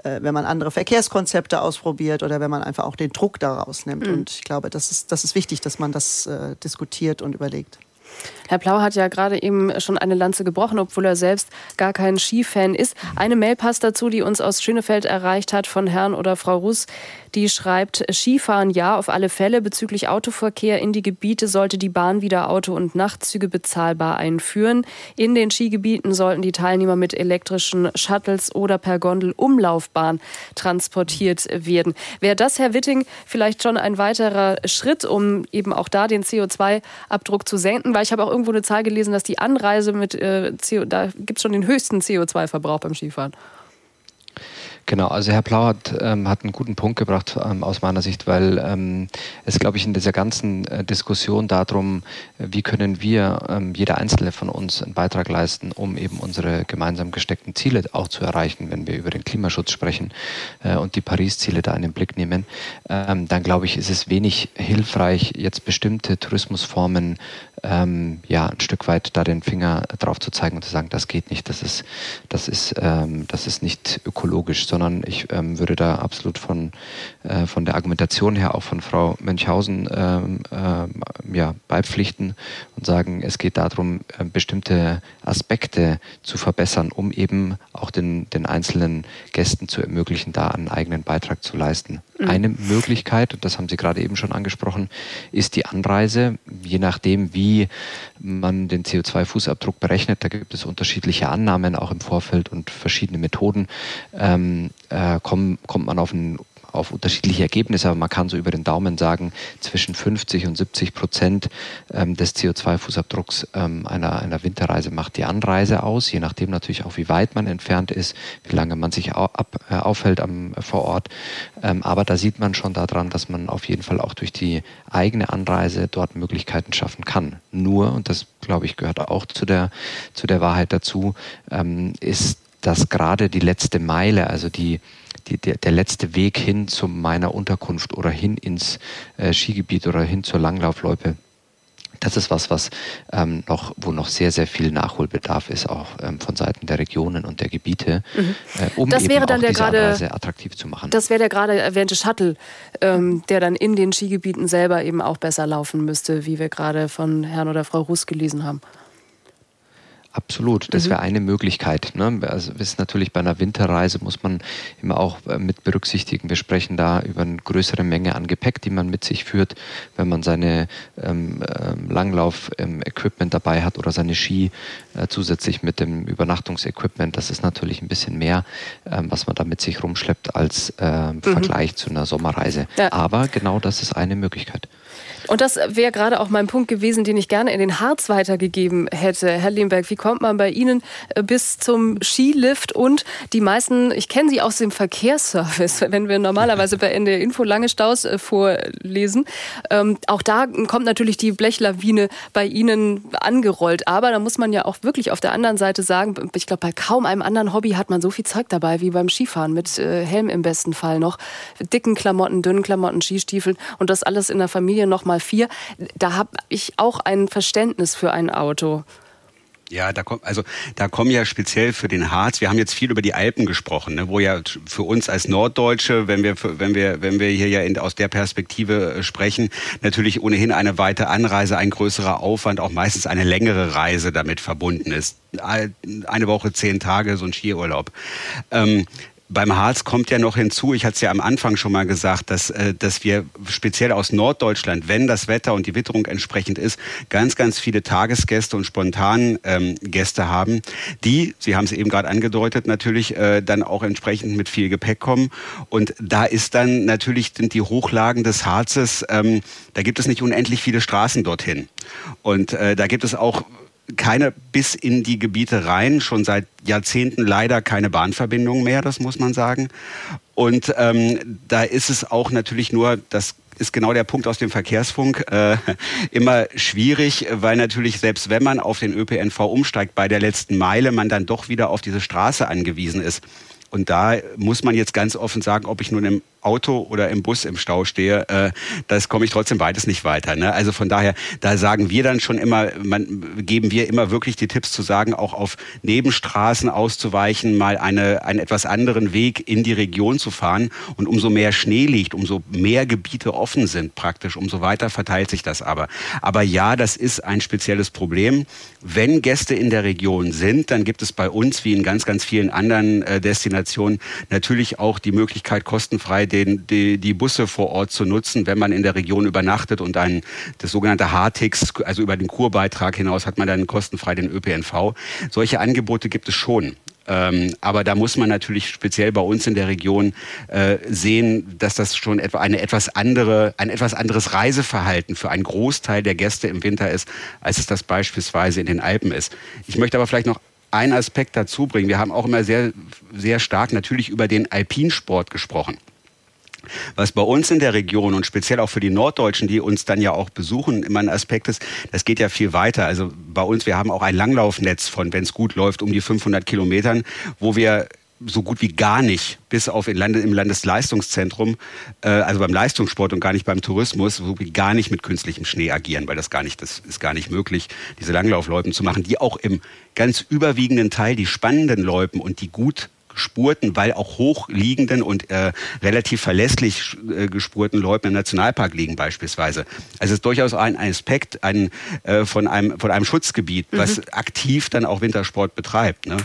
Äh, wenn man andere Verkehrskonzepte ausprobiert oder wenn man einfach auch den Druck daraus nimmt. Mhm. Und ich glaube, das ist, das ist wichtig, dass man das äh, diskutiert und überlegt. Herr Plau hat ja gerade eben schon eine Lanze gebrochen, obwohl er selbst gar kein Skifan ist. Eine Mail passt dazu, die uns aus Schönefeld erreicht hat von Herrn oder Frau Russ. Die schreibt, Skifahren ja, auf alle Fälle. Bezüglich Autoverkehr in die Gebiete sollte die Bahn wieder Auto- und Nachtzüge bezahlbar einführen. In den Skigebieten sollten die Teilnehmer mit elektrischen Shuttles oder per Gondel Umlaufbahn transportiert werden. Wäre das, Herr Witting, vielleicht schon ein weiterer Schritt, um eben auch da den CO2-Abdruck zu senken? Weil ich habe auch irgendwo eine Zahl gelesen, dass die Anreise mit äh, CO, da gibt es schon den höchsten CO2-Verbrauch beim Skifahren. Genau, also Herr Plau hat, ähm, hat einen guten Punkt gebracht ähm, aus meiner Sicht, weil ähm, es, glaube ich, in dieser ganzen äh, Diskussion darum, äh, wie können wir, ähm, jeder Einzelne von uns, einen Beitrag leisten, um eben unsere gemeinsam gesteckten Ziele auch zu erreichen, wenn wir über den Klimaschutz sprechen äh, und die Paris-Ziele da in den Blick nehmen, ähm, dann glaube ich, ist es wenig hilfreich, jetzt bestimmte Tourismusformen ähm, ja ein Stück weit da den Finger drauf zu zeigen und zu sagen, das geht nicht, das ist, das ist, ähm, das ist nicht ökologisch, sondern ich ähm, würde da absolut von, äh, von der Argumentation her auch von Frau Münchhausen ähm, äh, ja, beipflichten und sagen, es geht darum, äh, bestimmte Aspekte zu verbessern, um eben auch den, den einzelnen Gästen zu ermöglichen, da einen eigenen Beitrag zu leisten. Mhm. Eine Möglichkeit, und das haben Sie gerade eben schon angesprochen, ist die Anreise, je nachdem, wie man den CO2-Fußabdruck berechnet. Da gibt es unterschiedliche Annahmen auch im Vorfeld und verschiedene Methoden. Ähm, äh, komm, kommt man auf einen auf unterschiedliche Ergebnisse, aber man kann so über den Daumen sagen, zwischen 50 und 70 Prozent ähm, des CO2-Fußabdrucks ähm, einer, einer Winterreise macht die Anreise aus, je nachdem natürlich auch, wie weit man entfernt ist, wie lange man sich ab, äh, aufhält am, vor Ort. Ähm, aber da sieht man schon daran, dass man auf jeden Fall auch durch die eigene Anreise dort Möglichkeiten schaffen kann. Nur, und das glaube ich gehört auch zu der, zu der Wahrheit dazu, ähm, ist, dass gerade die letzte Meile, also die die, der, der letzte Weg hin zu meiner Unterkunft oder hin ins äh, Skigebiet oder hin zur Langlaufloipe, das ist was, was ähm, noch, wo noch sehr, sehr viel Nachholbedarf ist, auch ähm, von Seiten der Regionen und der Gebiete, mhm. äh, um das wäre eben dann auch diese grade, Anreise attraktiv zu machen. Das wäre der gerade erwähnte Shuttle, ähm, der dann in den Skigebieten selber eben auch besser laufen müsste, wie wir gerade von Herrn oder Frau Russ gelesen haben. Absolut, das wäre mhm. eine Möglichkeit. Ne? Also ist natürlich bei einer Winterreise muss man immer auch äh, mit berücksichtigen. Wir sprechen da über eine größere Menge an Gepäck, die man mit sich führt, wenn man seine ähm, ähm, Langlauf-Equipment dabei hat oder seine Ski äh, zusätzlich mit dem Übernachtungsequipment. Das ist natürlich ein bisschen mehr, ähm, was man da mit sich rumschleppt als äh, mhm. Vergleich zu einer Sommerreise. Ja. Aber genau das ist eine Möglichkeit. Und das wäre gerade auch mein Punkt gewesen, den ich gerne in den Harz weitergegeben hätte. Herr Lemberg, wie kommt man bei Ihnen äh, bis zum Skilift? Und die meisten, ich kenne Sie aus dem Verkehrsservice, wenn wir normalerweise bei NDR Info lange Staus äh, vorlesen. Ähm, auch da kommt natürlich die Blechlawine bei Ihnen angerollt. Aber da muss man ja auch wirklich auf der anderen Seite sagen, ich glaube, bei kaum einem anderen Hobby hat man so viel Zeug dabei wie beim Skifahren, mit äh, Helm im besten Fall noch, dicken Klamotten, dünnen Klamotten, Skistiefeln und das alles in der Familie noch mal 4 Da habe ich auch ein Verständnis für ein Auto. Ja, da kommt, also da kommen ja speziell für den Harz. Wir haben jetzt viel über die Alpen gesprochen, ne, wo ja für uns als Norddeutsche, wenn wir, wenn wir, wenn wir hier ja in, aus der Perspektive äh, sprechen, natürlich ohnehin eine weite Anreise, ein größerer Aufwand, auch meistens eine längere Reise damit verbunden ist. Eine Woche, zehn Tage, so ein Skiurlaub. Ähm, beim Harz kommt ja noch hinzu, ich hatte es ja am Anfang schon mal gesagt, dass, äh, dass wir speziell aus Norddeutschland, wenn das Wetter und die Witterung entsprechend ist, ganz, ganz viele Tagesgäste und spontan ähm, Gäste haben, die, Sie haben es eben gerade angedeutet, natürlich äh, dann auch entsprechend mit viel Gepäck kommen. Und da ist dann natürlich die Hochlagen des Harzes, ähm, da gibt es nicht unendlich viele Straßen dorthin. Und äh, da gibt es auch keine bis in die Gebiete rein, schon seit Jahrzehnten leider keine Bahnverbindung mehr, das muss man sagen. Und ähm, da ist es auch natürlich nur, das ist genau der Punkt aus dem Verkehrsfunk, äh, immer schwierig, weil natürlich selbst wenn man auf den ÖPNV umsteigt, bei der letzten Meile man dann doch wieder auf diese Straße angewiesen ist. Und da muss man jetzt ganz offen sagen, ob ich nun im Auto oder im Bus im Stau stehe, äh, das komme ich trotzdem beides nicht weiter. Ne? Also von daher, da sagen wir dann schon immer, man, geben wir immer wirklich die Tipps zu sagen, auch auf Nebenstraßen auszuweichen, mal eine, einen etwas anderen Weg in die Region zu fahren. Und umso mehr Schnee liegt, umso mehr Gebiete offen sind praktisch, umso weiter verteilt sich das aber. Aber ja, das ist ein spezielles Problem. Wenn Gäste in der Region sind, dann gibt es bei uns, wie in ganz, ganz vielen anderen äh, Destinationen, natürlich auch die Möglichkeit, kostenfrei den, die, die Busse vor Ort zu nutzen, wenn man in der Region übernachtet und ein, das sogenannte H-Tix, also über den Kurbeitrag hinaus hat man dann kostenfrei den ÖPNV. Solche Angebote gibt es schon. Ähm, aber da muss man natürlich speziell bei uns in der Region äh, sehen, dass das schon etwa eine etwas andere, ein etwas anderes Reiseverhalten für einen Großteil der Gäste im Winter ist, als es das beispielsweise in den Alpen ist. Ich möchte aber vielleicht noch einen Aspekt dazu bringen. Wir haben auch immer sehr, sehr stark natürlich über den Alpinsport gesprochen. Was bei uns in der Region und speziell auch für die Norddeutschen, die uns dann ja auch besuchen, immer ein Aspekt ist, das geht ja viel weiter. Also bei uns, wir haben auch ein Langlaufnetz von, wenn es gut läuft, um die 500 Kilometern, wo wir so gut wie gar nicht, bis auf im, Lande, im Landesleistungszentrum, äh, also beim Leistungssport und gar nicht beim Tourismus, so wie gar nicht mit künstlichem Schnee agieren, weil das gar nicht, das ist gar nicht möglich, diese Langlaufloipen zu machen, die auch im ganz überwiegenden Teil die spannenden Loipen und die gut gespurten, weil auch hochliegenden und äh, relativ verlässlich äh, gespurten Leuten im Nationalpark liegen beispielsweise. Also es ist durchaus ein, Aspekt ein, äh, von, einem, von einem Schutzgebiet, mhm. was aktiv dann auch Wintersport betreibt. Ne?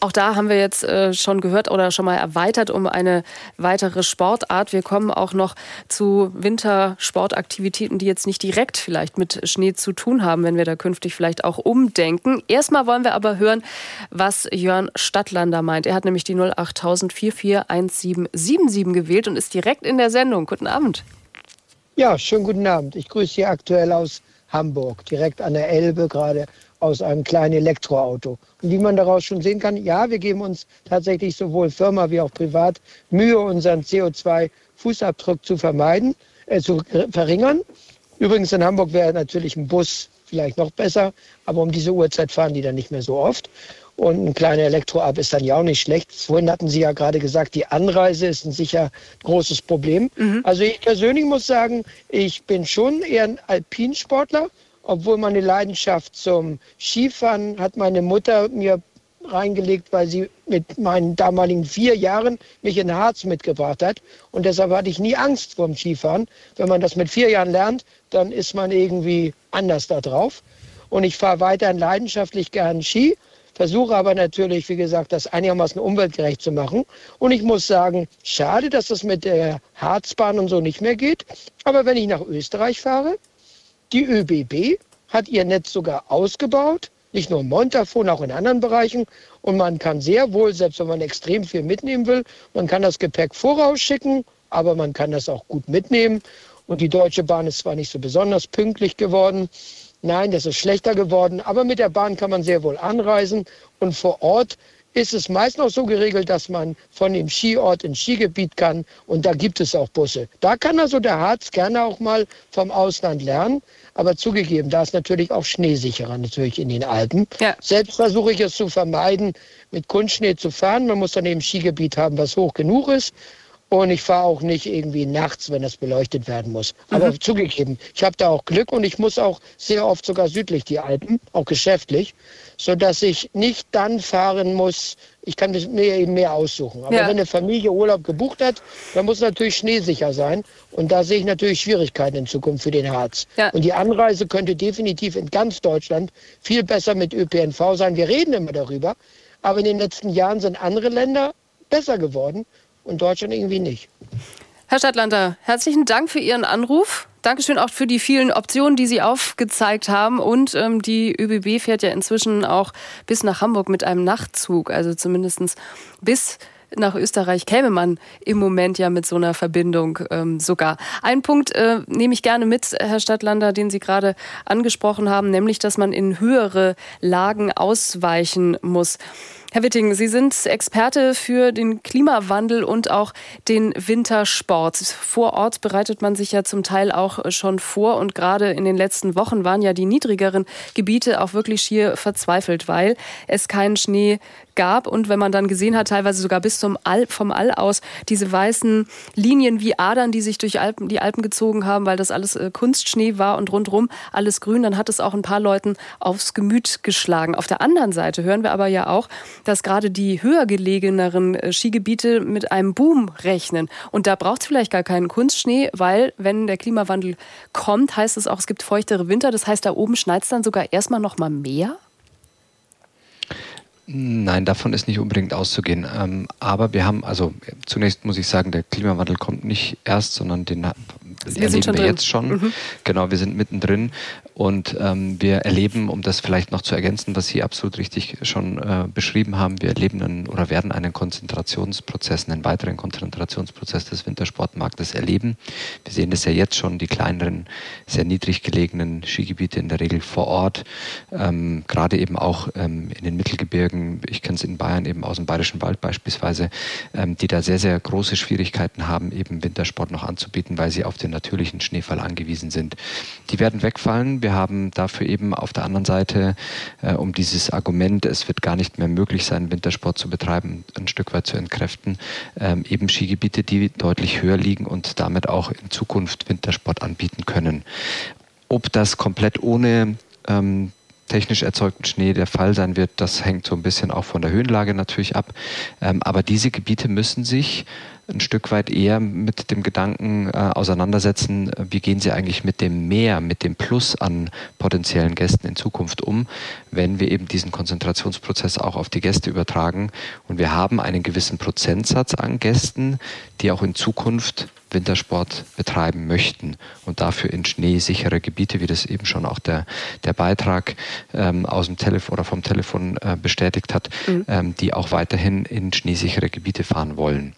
Auch da haben wir jetzt äh, schon gehört oder schon mal erweitert um eine weitere Sportart. Wir kommen auch noch zu Wintersportaktivitäten, die jetzt nicht direkt vielleicht mit Schnee zu tun haben, wenn wir da künftig vielleicht auch umdenken. Erstmal wollen wir aber hören, was Jörn Stadtlander meint. Er hat nämlich die 08000 441777 gewählt und ist direkt in der Sendung. Guten Abend. Ja, schönen guten Abend. Ich grüße Sie aktuell aus Hamburg, direkt an der Elbe, gerade aus einem kleinen Elektroauto. Und wie man daraus schon sehen kann, ja, wir geben uns tatsächlich sowohl Firma wie auch privat Mühe, unseren CO2-Fußabdruck zu vermeiden, äh, zu verringern. Übrigens in Hamburg wäre natürlich ein Bus vielleicht noch besser, aber um diese Uhrzeit fahren die dann nicht mehr so oft. Und ein kleiner Elektroab ist dann ja auch nicht schlecht. Vorhin hatten Sie ja gerade gesagt, die Anreise ist ein sicher großes Problem. Mhm. Also ich persönlich muss sagen, ich bin schon eher ein Alpinsportler obwohl meine Leidenschaft zum Skifahren hat meine Mutter mir reingelegt, weil sie mit meinen damaligen vier Jahren mich in Harz mitgebracht hat. Und deshalb hatte ich nie Angst vor dem Skifahren. Wenn man das mit vier Jahren lernt, dann ist man irgendwie anders da drauf. Und ich fahre weiterhin leidenschaftlich gern Ski, versuche aber natürlich, wie gesagt, das einigermaßen umweltgerecht zu machen. Und ich muss sagen, schade, dass das mit der Harzbahn und so nicht mehr geht. Aber wenn ich nach Österreich fahre, die ÖBB hat ihr Netz sogar ausgebaut, nicht nur im Montafon, auch in anderen Bereichen. Und man kann sehr wohl, selbst wenn man extrem viel mitnehmen will, man kann das Gepäck vorausschicken, aber man kann das auch gut mitnehmen. Und die Deutsche Bahn ist zwar nicht so besonders pünktlich geworden, nein, das ist schlechter geworden, aber mit der Bahn kann man sehr wohl anreisen und vor Ort ist es meist noch so geregelt, dass man von dem Skiort ins Skigebiet kann und da gibt es auch Busse. Da kann also der Harz gerne auch mal vom Ausland lernen. Aber zugegeben, da ist natürlich auch schneesicherer natürlich in den Alpen. Ja. Selbst versuche ich es zu vermeiden, mit Kunstschnee zu fahren. Man muss dann eben ein Skigebiet haben, was hoch genug ist. Und ich fahre auch nicht irgendwie nachts, wenn das beleuchtet werden muss. Aber mhm. zugegeben, ich habe da auch Glück und ich muss auch sehr oft sogar südlich die Alpen, auch geschäftlich, sodass ich nicht dann fahren muss, ich kann mir eben mehr aussuchen. Aber ja. wenn eine Familie Urlaub gebucht hat, dann muss natürlich schneesicher sein. Und da sehe ich natürlich Schwierigkeiten in Zukunft für den Harz. Ja. Und die Anreise könnte definitiv in ganz Deutschland viel besser mit ÖPNV sein. Wir reden immer darüber. Aber in den letzten Jahren sind andere Länder besser geworden und Deutschland irgendwie nicht. Herr Stadtlander, herzlichen Dank für Ihren Anruf. Dankeschön auch für die vielen Optionen, die Sie aufgezeigt haben. Und ähm, die ÖBB fährt ja inzwischen auch bis nach Hamburg mit einem Nachtzug. Also zumindest bis nach Österreich käme man im Moment ja mit so einer Verbindung ähm, sogar. Ein Punkt äh, nehme ich gerne mit, Herr Stadtlander, den Sie gerade angesprochen haben, nämlich, dass man in höhere Lagen ausweichen muss. Herr Witting, Sie sind Experte für den Klimawandel und auch den Wintersport. Vor Ort bereitet man sich ja zum Teil auch schon vor und gerade in den letzten Wochen waren ja die niedrigeren Gebiete auch wirklich schier verzweifelt, weil es keinen Schnee gab und wenn man dann gesehen hat, teilweise sogar bis zum All, vom All aus, diese weißen Linien wie Adern, die sich durch Alpen, die Alpen gezogen haben, weil das alles äh, Kunstschnee war und rundrum alles grün, dann hat es auch ein paar Leuten aufs Gemüt geschlagen. Auf der anderen Seite hören wir aber ja auch, dass gerade die höher gelegeneren äh, Skigebiete mit einem Boom rechnen. Und da braucht es vielleicht gar keinen Kunstschnee, weil wenn der Klimawandel kommt, heißt es auch, es gibt feuchtere Winter. Das heißt, da oben schneit es dann sogar erstmal noch mal mehr? Nein, davon ist nicht unbedingt auszugehen. Ähm, aber wir haben, also zunächst muss ich sagen, der Klimawandel kommt nicht erst, sondern den wir erleben wir jetzt schon. Mhm. Genau, wir sind mittendrin und ähm, wir erleben, um das vielleicht noch zu ergänzen, was Sie absolut richtig schon äh, beschrieben haben, wir erleben einen, oder werden einen Konzentrationsprozess, einen weiteren Konzentrationsprozess des Wintersportmarktes erleben. Wir sehen das ja jetzt schon, die kleineren, sehr niedrig gelegenen Skigebiete in der Regel vor Ort, ähm, gerade eben auch ähm, in den Mittelgebirgen, ich kenne es in Bayern eben aus dem Bayerischen Wald beispielsweise, ähm, die da sehr, sehr große Schwierigkeiten haben, eben Wintersport noch anzubieten, weil sie auf den natürlichen Schneefall angewiesen sind. Die werden wegfallen. Wir haben dafür eben auf der anderen Seite, äh, um dieses Argument, es wird gar nicht mehr möglich sein, Wintersport zu betreiben, ein Stück weit zu entkräften, ähm, eben Skigebiete, die deutlich höher liegen und damit auch in Zukunft Wintersport anbieten können. Ob das komplett ohne ähm, technisch erzeugten Schnee der Fall sein wird, das hängt so ein bisschen auch von der Höhenlage natürlich ab. Ähm, aber diese Gebiete müssen sich ein Stück weit eher mit dem Gedanken äh, auseinandersetzen, wie gehen sie eigentlich mit dem Mehr, mit dem Plus an potenziellen Gästen in Zukunft um, wenn wir eben diesen Konzentrationsprozess auch auf die Gäste übertragen. Und wir haben einen gewissen Prozentsatz an Gästen, die auch in Zukunft Wintersport betreiben möchten und dafür in schneesichere Gebiete, wie das eben schon auch der, der Beitrag ähm, aus dem Telefon oder vom Telefon äh, bestätigt hat, mhm. ähm, die auch weiterhin in schneesichere Gebiete fahren wollen.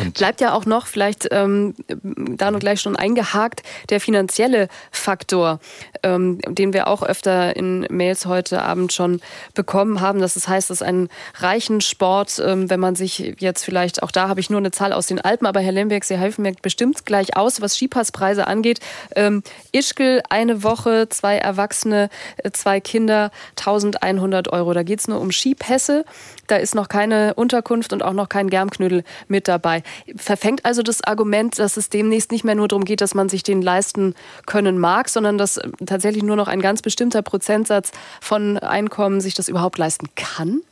Und Bleibt ja auch noch, vielleicht ähm, da noch gleich schon eingehakt, der finanzielle Faktor, ähm, den wir auch öfter in Mails heute Abend schon bekommen haben. Das heißt, es ist ein reichen Sport, ähm, wenn man sich jetzt vielleicht, auch da habe ich nur eine Zahl aus den Alpen, aber Herr Lemberg, Sie helfen mir bestimmt gleich aus, was Skipasspreise angeht. Ähm, Ischgl, eine Woche, zwei Erwachsene, äh, zwei Kinder, 1100 Euro. Da geht es nur um Skipässe. Da ist noch keine Unterkunft und auch noch kein Germknödel mit dabei. Verfängt also das Argument, dass es demnächst nicht mehr nur darum geht, dass man sich den leisten können mag, sondern dass tatsächlich nur noch ein ganz bestimmter Prozentsatz von Einkommen sich das überhaupt leisten kann?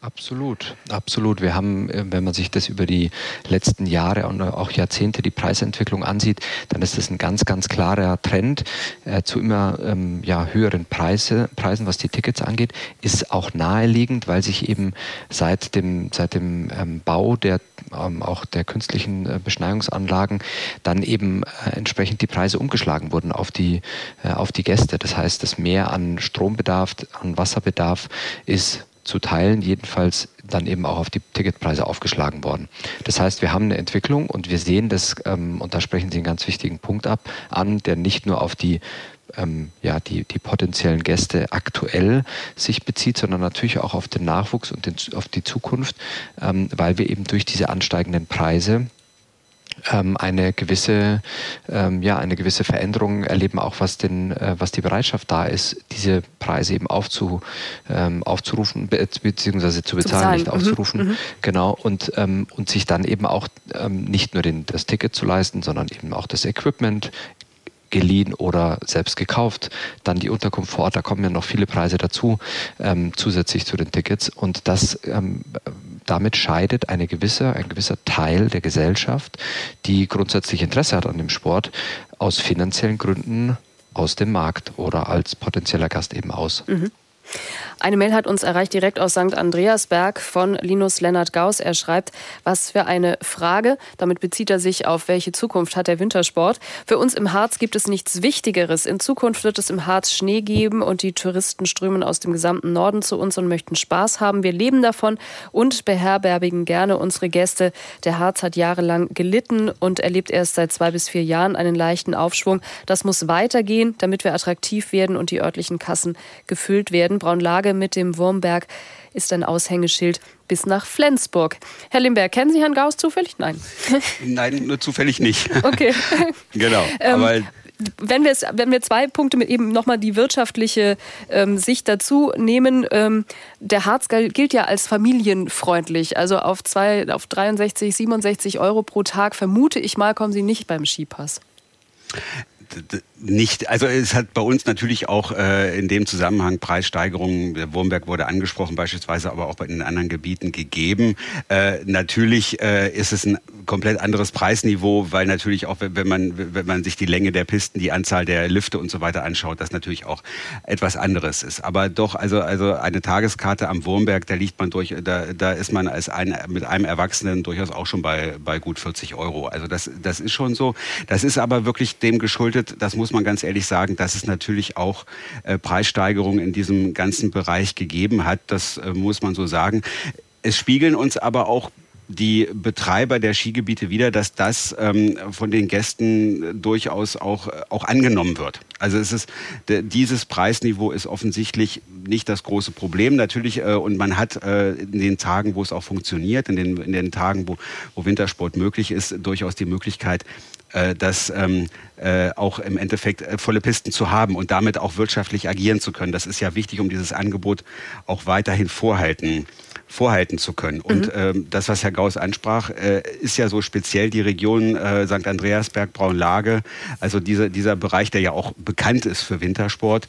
Absolut, absolut. Wir haben, äh, wenn man sich das über die letzten Jahre und auch Jahrzehnte die Preisentwicklung ansieht, dann ist das ein ganz, ganz klarer Trend äh, zu immer ähm, ja, höheren Preise, Preisen, was die Tickets angeht. Ist auch naheliegend, weil sich eben seit dem, seit dem ähm, Bau der ähm, auch der künstlichen äh, Beschneiungsanlagen dann eben äh, entsprechend die Preise umgeschlagen wurden auf die, äh, auf die Gäste. Das heißt, das Mehr an Strombedarf, an Wasserbedarf ist zu teilen, jedenfalls dann eben auch auf die Ticketpreise aufgeschlagen worden. Das heißt, wir haben eine Entwicklung und wir sehen das, ähm, und da sprechen Sie einen ganz wichtigen Punkt ab, an, der nicht nur auf die ähm, ja, die, die potenziellen Gäste aktuell sich bezieht, sondern natürlich auch auf den Nachwuchs und den, auf die Zukunft, ähm, weil wir eben durch diese ansteigenden Preise ähm, eine gewisse, ähm, ja, eine gewisse Veränderung erleben, auch was, den, äh, was die Bereitschaft da ist, diese Preise eben aufzu, ähm, aufzurufen, be beziehungsweise zu bezahlen, zu bezahlen. nicht mhm. aufzurufen. Mhm. Genau, und, ähm, und sich dann eben auch ähm, nicht nur den, das Ticket zu leisten, sondern eben auch das Equipment geliehen oder selbst gekauft. Dann die Unterkunft vor Ort, da kommen ja noch viele Preise dazu, ähm, zusätzlich zu den Tickets. Und das ähm, damit scheidet eine gewisse, ein gewisser Teil der Gesellschaft, die grundsätzlich Interesse hat an dem Sport, aus finanziellen Gründen aus dem Markt oder als potenzieller Gast eben aus. Mhm. Eine Mail hat uns erreicht direkt aus St. Andreasberg von Linus Lennart Gauss. Er schreibt, was für eine Frage. Damit bezieht er sich auf, welche Zukunft hat der Wintersport. Für uns im Harz gibt es nichts Wichtigeres. In Zukunft wird es im Harz Schnee geben und die Touristen strömen aus dem gesamten Norden zu uns und möchten Spaß haben. Wir leben davon und beherbergen gerne unsere Gäste. Der Harz hat jahrelang gelitten und erlebt erst seit zwei bis vier Jahren einen leichten Aufschwung. Das muss weitergehen, damit wir attraktiv werden und die örtlichen Kassen gefüllt werden. Braunlage mit dem Wurmberg ist ein Aushängeschild bis nach Flensburg. Herr Limberg, kennen Sie Herrn Gauss zufällig? Nein. Nein, nur zufällig nicht. Okay. genau. Ähm, aber wenn wir, wenn wir zwei Punkte mit eben nochmal die wirtschaftliche ähm, Sicht dazu nehmen, ähm, der Harz gilt ja als familienfreundlich. Also auf, zwei, auf 63, 67 Euro pro Tag vermute ich mal, kommen Sie nicht beim Skipass nicht, also es hat bei uns natürlich auch äh, in dem Zusammenhang Preissteigerungen, der Wurmberg wurde angesprochen beispielsweise, aber auch bei den anderen Gebieten gegeben. Äh, natürlich äh, ist es ein komplett anderes Preisniveau, weil natürlich auch, wenn man, wenn man sich die Länge der Pisten, die Anzahl der Lifte und so weiter anschaut, das natürlich auch etwas anderes ist. Aber doch, also, also eine Tageskarte am Wurmberg, da liegt man durch, da, da ist man als ein, mit einem Erwachsenen durchaus auch schon bei, bei gut 40 Euro. Also das, das ist schon so. Das ist aber wirklich dem geschuldet, das muss muss man ganz ehrlich sagen, dass es natürlich auch äh, Preissteigerungen in diesem ganzen Bereich gegeben hat. Das äh, muss man so sagen. Es spiegeln uns aber auch die Betreiber der Skigebiete wieder, dass das ähm, von den Gästen durchaus auch, auch angenommen wird. Also es ist dieses Preisniveau ist offensichtlich nicht das große Problem natürlich äh, und man hat äh, in den Tagen, wo es auch funktioniert, in den, in den Tagen, wo, wo Wintersport möglich ist, durchaus die Möglichkeit, äh, das ähm, äh, auch im Endeffekt äh, volle Pisten zu haben und damit auch wirtschaftlich agieren zu können. Das ist ja wichtig, um dieses Angebot auch weiterhin vorhalten vorhalten zu können. Und mhm. ähm, das, was Herr Gauss ansprach, äh, ist ja so speziell die Region äh, St. Andreasberg, Braunlage, also diese, dieser Bereich, der ja auch bekannt ist für Wintersport.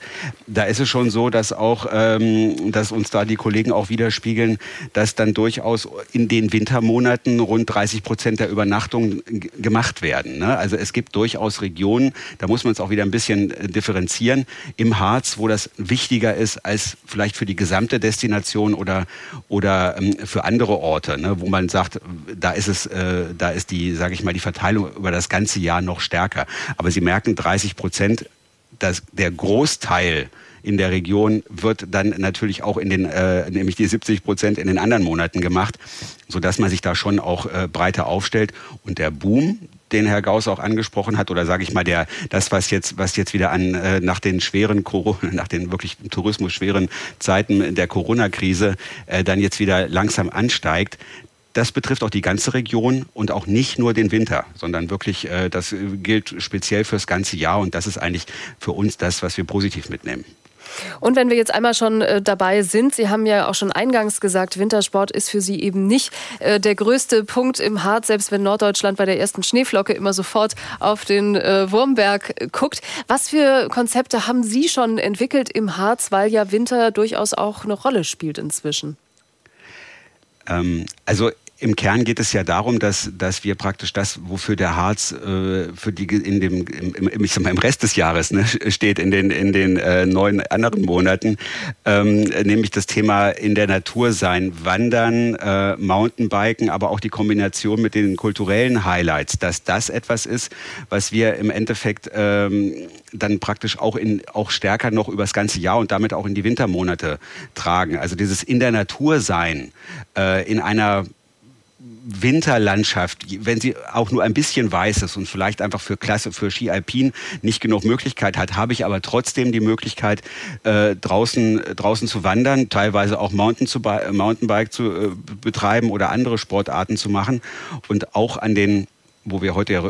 Da ist es schon so, dass auch, ähm, dass uns da die Kollegen auch widerspiegeln, dass dann durchaus in den Wintermonaten rund 30 Prozent der Übernachtungen gemacht werden. Ne? Also es gibt durchaus Regionen, da muss man es auch wieder ein bisschen äh, differenzieren, im Harz, wo das wichtiger ist als vielleicht für die gesamte Destination oder, oder ähm, für andere Orte, ne, wo man sagt, da ist es, äh, da ist die, sage ich mal, die Verteilung über das ganze Jahr noch stärker. Aber Sie merken, 30 Prozent, dass der Großteil in der Region wird dann natürlich auch in den, äh, nämlich die 70 Prozent in den anderen Monaten gemacht, sodass man sich da schon auch äh, breiter aufstellt. Und der Boom, den Herr Gauss auch angesprochen hat, oder sage ich mal, der das, was jetzt, was jetzt wieder an äh, nach den schweren Corona, nach den wirklich Tourismus schweren Zeiten der Corona-Krise äh, dann jetzt wieder langsam ansteigt, das betrifft auch die ganze Region und auch nicht nur den Winter, sondern wirklich, äh, das gilt speziell fürs ganze Jahr und das ist eigentlich für uns das, was wir positiv mitnehmen. Und wenn wir jetzt einmal schon äh, dabei sind, Sie haben ja auch schon eingangs gesagt, Wintersport ist für Sie eben nicht äh, der größte Punkt im Harz, selbst wenn Norddeutschland bei der ersten Schneeflocke immer sofort auf den äh, Wurmberg guckt. Was für Konzepte haben Sie schon entwickelt im Harz, weil ja Winter durchaus auch eine Rolle spielt inzwischen? Ähm, also im Kern geht es ja darum, dass, dass wir praktisch das, wofür der Harz äh, für die in dem im, ich sag mal, im Rest des Jahres ne, steht, in den in den äh, neun anderen Monaten, ähm, nämlich das Thema in der Natur sein, Wandern, äh, Mountainbiken, aber auch die Kombination mit den kulturellen Highlights, dass das etwas ist, was wir im Endeffekt ähm, dann praktisch auch in auch stärker noch übers ganze Jahr und damit auch in die Wintermonate tragen. Also dieses in der Natur sein, äh, in einer Winterlandschaft, wenn sie auch nur ein bisschen weiß ist und vielleicht einfach für Klasse, für Ski Alpin nicht genug Möglichkeit hat, habe ich aber trotzdem die Möglichkeit, äh, draußen, draußen zu wandern, teilweise auch Mountain zu, Mountainbike zu äh, betreiben oder andere Sportarten zu machen. Und auch an den, wo wir heute ja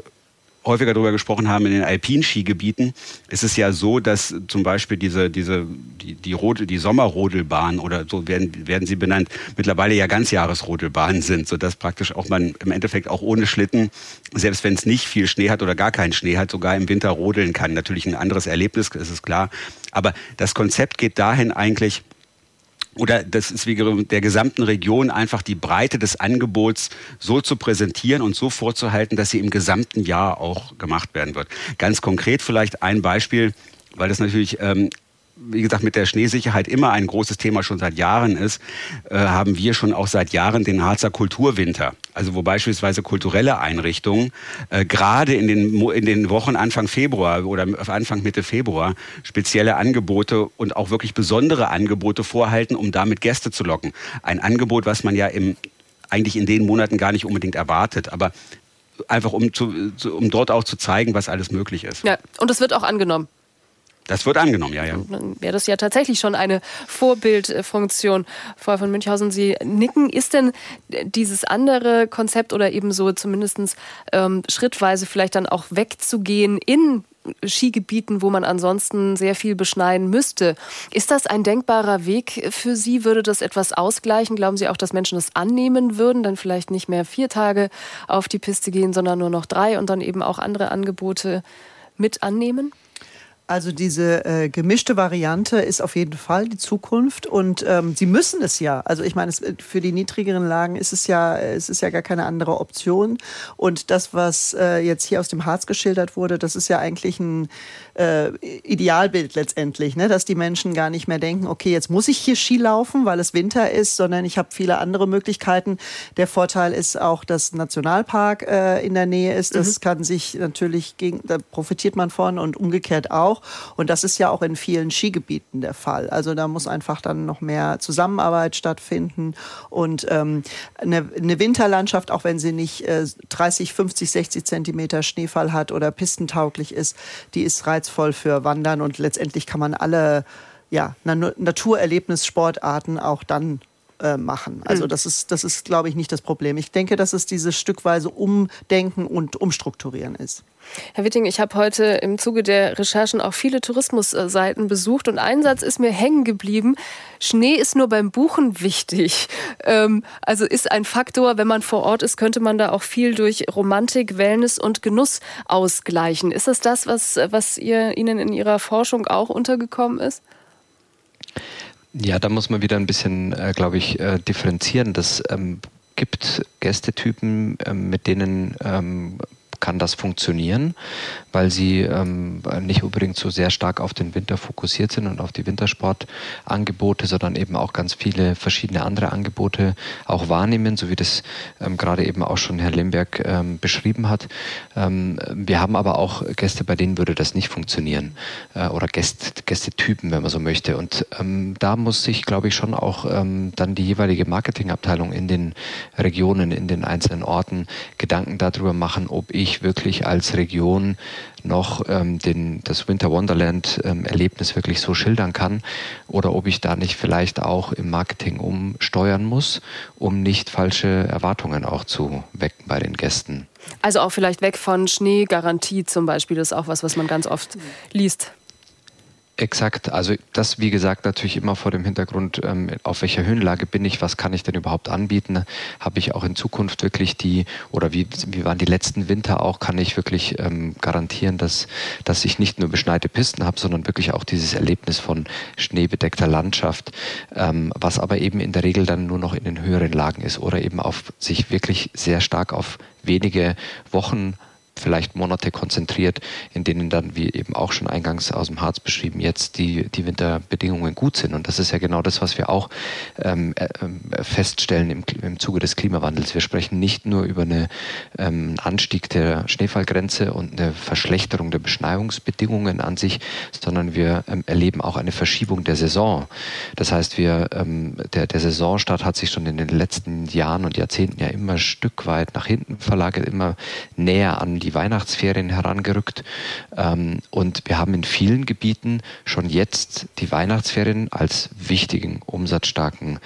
häufiger darüber gesprochen haben, in den Alpinskigebieten ist es ja so, dass zum Beispiel diese, diese, die, die, Rodel, die Sommerrodelbahn oder so werden, werden sie benannt, mittlerweile ja Ganzjahresrodelbahnen sind, sodass praktisch auch man im Endeffekt auch ohne Schlitten, selbst wenn es nicht viel Schnee hat oder gar keinen Schnee hat, sogar im Winter rodeln kann. Natürlich ein anderes Erlebnis, ist es klar. Aber das Konzept geht dahin eigentlich, oder das ist wie der gesamten Region einfach die Breite des Angebots so zu präsentieren und so vorzuhalten, dass sie im gesamten Jahr auch gemacht werden wird. Ganz konkret vielleicht ein Beispiel, weil das natürlich ähm, wie gesagt, mit der Schneesicherheit immer ein großes Thema schon seit Jahren ist, äh, haben wir schon auch seit Jahren den Harzer Kulturwinter. Also wo beispielsweise kulturelle Einrichtungen äh, gerade in den, in den Wochen Anfang Februar oder Anfang Mitte Februar spezielle Angebote und auch wirklich besondere Angebote vorhalten, um damit Gäste zu locken. Ein Angebot, was man ja im, eigentlich in den Monaten gar nicht unbedingt erwartet. Aber einfach um, zu, um dort auch zu zeigen, was alles möglich ist. Ja, und es wird auch angenommen. Das wird angenommen, ja, ja. Dann wäre das ja tatsächlich schon eine Vorbildfunktion. Frau von Münchhausen, Sie nicken. Ist denn dieses andere Konzept oder eben so zumindest ähm, schrittweise vielleicht dann auch wegzugehen in Skigebieten, wo man ansonsten sehr viel beschneiden müsste. Ist das ein denkbarer Weg für Sie? Würde das etwas ausgleichen? Glauben Sie auch, dass Menschen das annehmen würden, dann vielleicht nicht mehr vier Tage auf die Piste gehen, sondern nur noch drei und dann eben auch andere Angebote mit annehmen? Also diese äh, gemischte Variante ist auf jeden Fall die Zukunft und ähm, sie müssen es ja. Also ich meine, es, für die niedrigeren Lagen ist es ja, es ist ja gar keine andere Option. Und das, was äh, jetzt hier aus dem Harz geschildert wurde, das ist ja eigentlich ein äh, Idealbild letztendlich, ne? dass die Menschen gar nicht mehr denken, okay, jetzt muss ich hier Ski laufen, weil es Winter ist, sondern ich habe viele andere Möglichkeiten. Der Vorteil ist auch, dass Nationalpark äh, in der Nähe ist. Das mhm. kann sich natürlich gegen, da profitiert man von und umgekehrt auch. Und das ist ja auch in vielen Skigebieten der Fall. Also da muss einfach dann noch mehr Zusammenarbeit stattfinden. Und ähm, eine, eine Winterlandschaft, auch wenn sie nicht äh, 30, 50, 60 Zentimeter Schneefall hat oder pistentauglich ist, die ist reizvoll für Wandern. Und letztendlich kann man alle ja, Naturerlebnissportarten auch dann äh, machen. Also mhm. das ist, das ist, glaube ich, nicht das Problem. Ich denke, dass es dieses stückweise Umdenken und Umstrukturieren ist. Herr Witting, ich habe heute im Zuge der Recherchen auch viele Tourismusseiten besucht und ein Satz ist mir hängen geblieben. Schnee ist nur beim Buchen wichtig. Ähm, also ist ein Faktor, wenn man vor Ort ist, könnte man da auch viel durch Romantik, Wellness und Genuss ausgleichen. Ist das das, was, was ihr, Ihnen in Ihrer Forschung auch untergekommen ist? Ja, da muss man wieder ein bisschen, äh, glaube ich, äh, differenzieren. Das ähm, gibt Gästetypen, äh, mit denen ähm, kann das funktionieren, weil sie ähm, nicht unbedingt so sehr stark auf den Winter fokussiert sind und auf die Wintersportangebote, sondern eben auch ganz viele verschiedene andere Angebote auch wahrnehmen, so wie das ähm, gerade eben auch schon Herr Lemberg ähm, beschrieben hat. Ähm, wir haben aber auch Gäste, bei denen würde das nicht funktionieren äh, oder Gäst, Gästetypen, wenn man so möchte. Und ähm, da muss sich, glaube ich, schon auch ähm, dann die jeweilige Marketingabteilung in den Regionen, in den einzelnen Orten Gedanken darüber machen, ob ich ich wirklich als Region noch ähm, den, das Winter Wonderland ähm, wirklich so schildern kann oder ob ich da nicht vielleicht auch im Marketing umsteuern muss, um nicht falsche Erwartungen auch zu wecken bei den Gästen. Also auch vielleicht weg von Schneegarantie zum Beispiel, das ist auch was, was man ganz oft liest. Exakt. Also das, wie gesagt, natürlich immer vor dem Hintergrund, ähm, auf welcher Höhenlage bin ich, was kann ich denn überhaupt anbieten? Habe ich auch in Zukunft wirklich die, oder wie, wie waren die letzten Winter auch, kann ich wirklich ähm, garantieren, dass, dass ich nicht nur beschneite Pisten habe, sondern wirklich auch dieses Erlebnis von schneebedeckter Landschaft, ähm, was aber eben in der Regel dann nur noch in den höheren Lagen ist oder eben auf sich wirklich sehr stark auf wenige Wochen vielleicht Monate konzentriert, in denen dann, wie eben auch schon eingangs aus dem Harz beschrieben, jetzt die, die Winterbedingungen gut sind. Und das ist ja genau das, was wir auch ähm, äh, feststellen im, im Zuge des Klimawandels. Wir sprechen nicht nur über einen ähm, Anstieg der Schneefallgrenze und eine Verschlechterung der Beschneiungsbedingungen an sich, sondern wir ähm, erleben auch eine Verschiebung der Saison. Das heißt, wir, ähm, der, der Saisonstart hat sich schon in den letzten Jahren und Jahrzehnten ja immer ein Stück weit nach hinten verlagert, immer näher an die die Weihnachtsferien herangerückt. Ähm, und wir haben in vielen Gebieten schon jetzt die Weihnachtsferien als wichtigen, umsatzstarken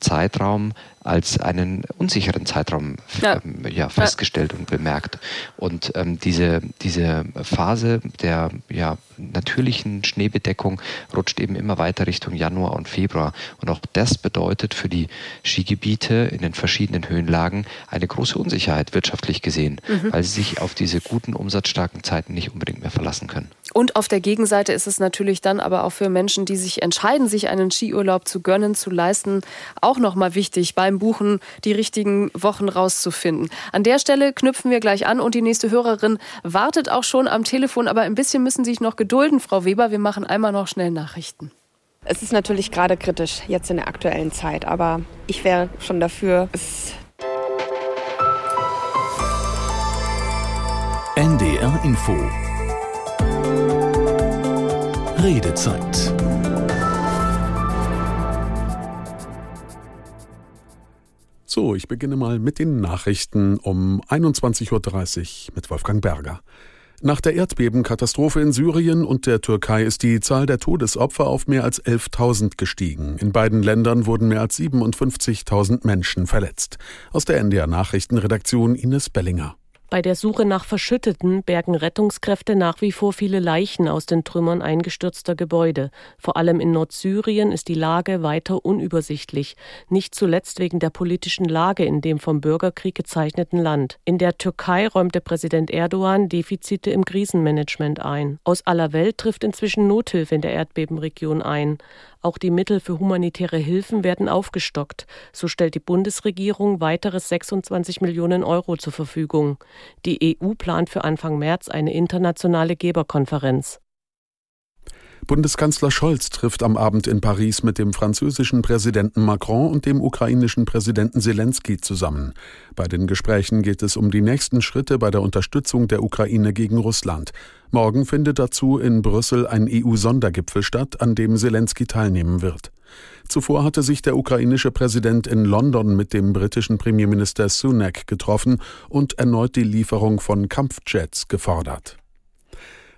Zeitraum als einen unsicheren Zeitraum ja. Ähm, ja festgestellt ja. und bemerkt. Und ähm, diese, diese Phase der ja, natürlichen Schneebedeckung rutscht eben immer weiter Richtung Januar und Februar. Und auch das bedeutet für die Skigebiete in den verschiedenen Höhenlagen eine große Unsicherheit wirtschaftlich gesehen, mhm. weil sie sich auf diese guten, umsatzstarken Zeiten nicht unbedingt mehr verlassen können. Und auf der Gegenseite ist es natürlich dann aber auch für Menschen, die sich entscheiden, sich einen Skiurlaub zu gönnen, zu leisten, auch nochmal wichtig, beim Buchen die richtigen Wochen rauszufinden. An der Stelle knüpfen wir gleich an und die nächste Hörerin wartet auch schon am Telefon, aber ein bisschen müssen Sie sich noch gedulden, Frau Weber. Wir machen einmal noch schnell Nachrichten. Es ist natürlich gerade kritisch jetzt in der aktuellen Zeit, aber ich wäre schon dafür, es NDR Info Redezeit. So, ich beginne mal mit den Nachrichten um 21.30 Uhr mit Wolfgang Berger. Nach der Erdbebenkatastrophe in Syrien und der Türkei ist die Zahl der Todesopfer auf mehr als 11.000 gestiegen. In beiden Ländern wurden mehr als 57.000 Menschen verletzt. Aus der NDR Nachrichtenredaktion Ines Bellinger. Bei der Suche nach Verschütteten bergen Rettungskräfte nach wie vor viele Leichen aus den Trümmern eingestürzter Gebäude. Vor allem in Nordsyrien ist die Lage weiter unübersichtlich, nicht zuletzt wegen der politischen Lage in dem vom Bürgerkrieg gezeichneten Land. In der Türkei räumte Präsident Erdogan Defizite im Krisenmanagement ein. Aus aller Welt trifft inzwischen Nothilfe in der Erdbebenregion ein. Auch die Mittel für humanitäre Hilfen werden aufgestockt. So stellt die Bundesregierung weitere 26 Millionen Euro zur Verfügung. Die EU plant für Anfang März eine internationale Geberkonferenz. Bundeskanzler Scholz trifft am Abend in Paris mit dem französischen Präsidenten Macron und dem ukrainischen Präsidenten Zelensky zusammen. Bei den Gesprächen geht es um die nächsten Schritte bei der Unterstützung der Ukraine gegen Russland. Morgen findet dazu in Brüssel ein EU-Sondergipfel statt, an dem Zelensky teilnehmen wird. Zuvor hatte sich der ukrainische Präsident in London mit dem britischen Premierminister Sunak getroffen und erneut die Lieferung von Kampfjets gefordert.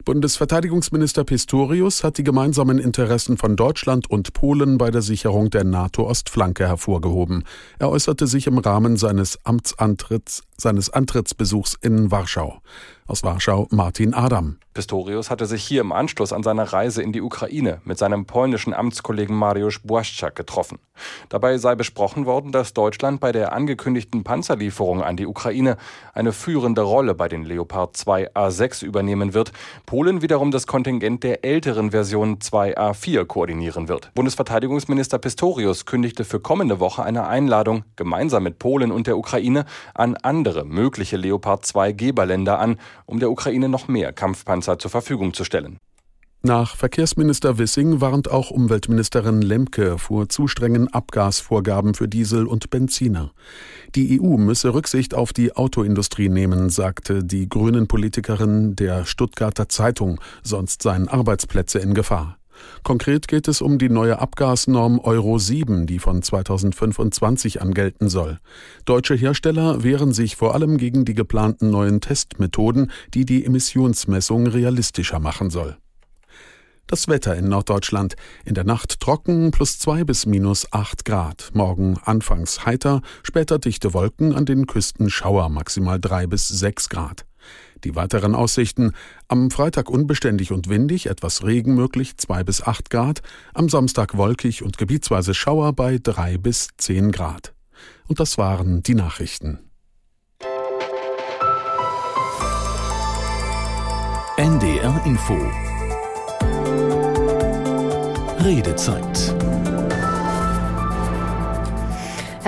Bundesverteidigungsminister Pistorius hat die gemeinsamen Interessen von Deutschland und Polen bei der Sicherung der NATO-Ostflanke hervorgehoben. Er äußerte sich im Rahmen seines Amtsantritts, seines Antrittsbesuchs in Warschau. Aus Warschau Martin Adam. Pistorius hatte sich hier im Anschluss an seine Reise in die Ukraine mit seinem polnischen Amtskollegen Mariusz Błaszczak getroffen. Dabei sei besprochen worden, dass Deutschland bei der angekündigten Panzerlieferung an die Ukraine eine führende Rolle bei den Leopard 2 A6 übernehmen wird, Polen wiederum das Kontingent der älteren Version 2A4 koordinieren wird. Bundesverteidigungsminister Pistorius kündigte für kommende Woche eine Einladung gemeinsam mit Polen und der Ukraine an andere mögliche Leopard 2 Geberländer an, um der Ukraine noch mehr Kampfpanzer zur Verfügung zu stellen. Nach Verkehrsminister Wissing warnt auch Umweltministerin Lemke vor zu strengen Abgasvorgaben für Diesel und Benziner. Die EU müsse Rücksicht auf die Autoindustrie nehmen, sagte die Grünen-Politikerin der Stuttgarter Zeitung, sonst seien Arbeitsplätze in Gefahr. Konkret geht es um die neue Abgasnorm Euro 7, die von 2025 an gelten soll. Deutsche Hersteller wehren sich vor allem gegen die geplanten neuen Testmethoden, die die Emissionsmessung realistischer machen soll. Das Wetter in Norddeutschland. In der Nacht trocken plus zwei bis minus acht Grad. Morgen anfangs heiter, später dichte Wolken, an den Küsten Schauer maximal drei bis sechs Grad. Die weiteren Aussichten: am Freitag unbeständig und windig, etwas Regen möglich, 2 bis 8 Grad, am Samstag wolkig und gebietsweise Schauer bei 3 bis 10 Grad. Und das waren die Nachrichten. NDR Info Redezeit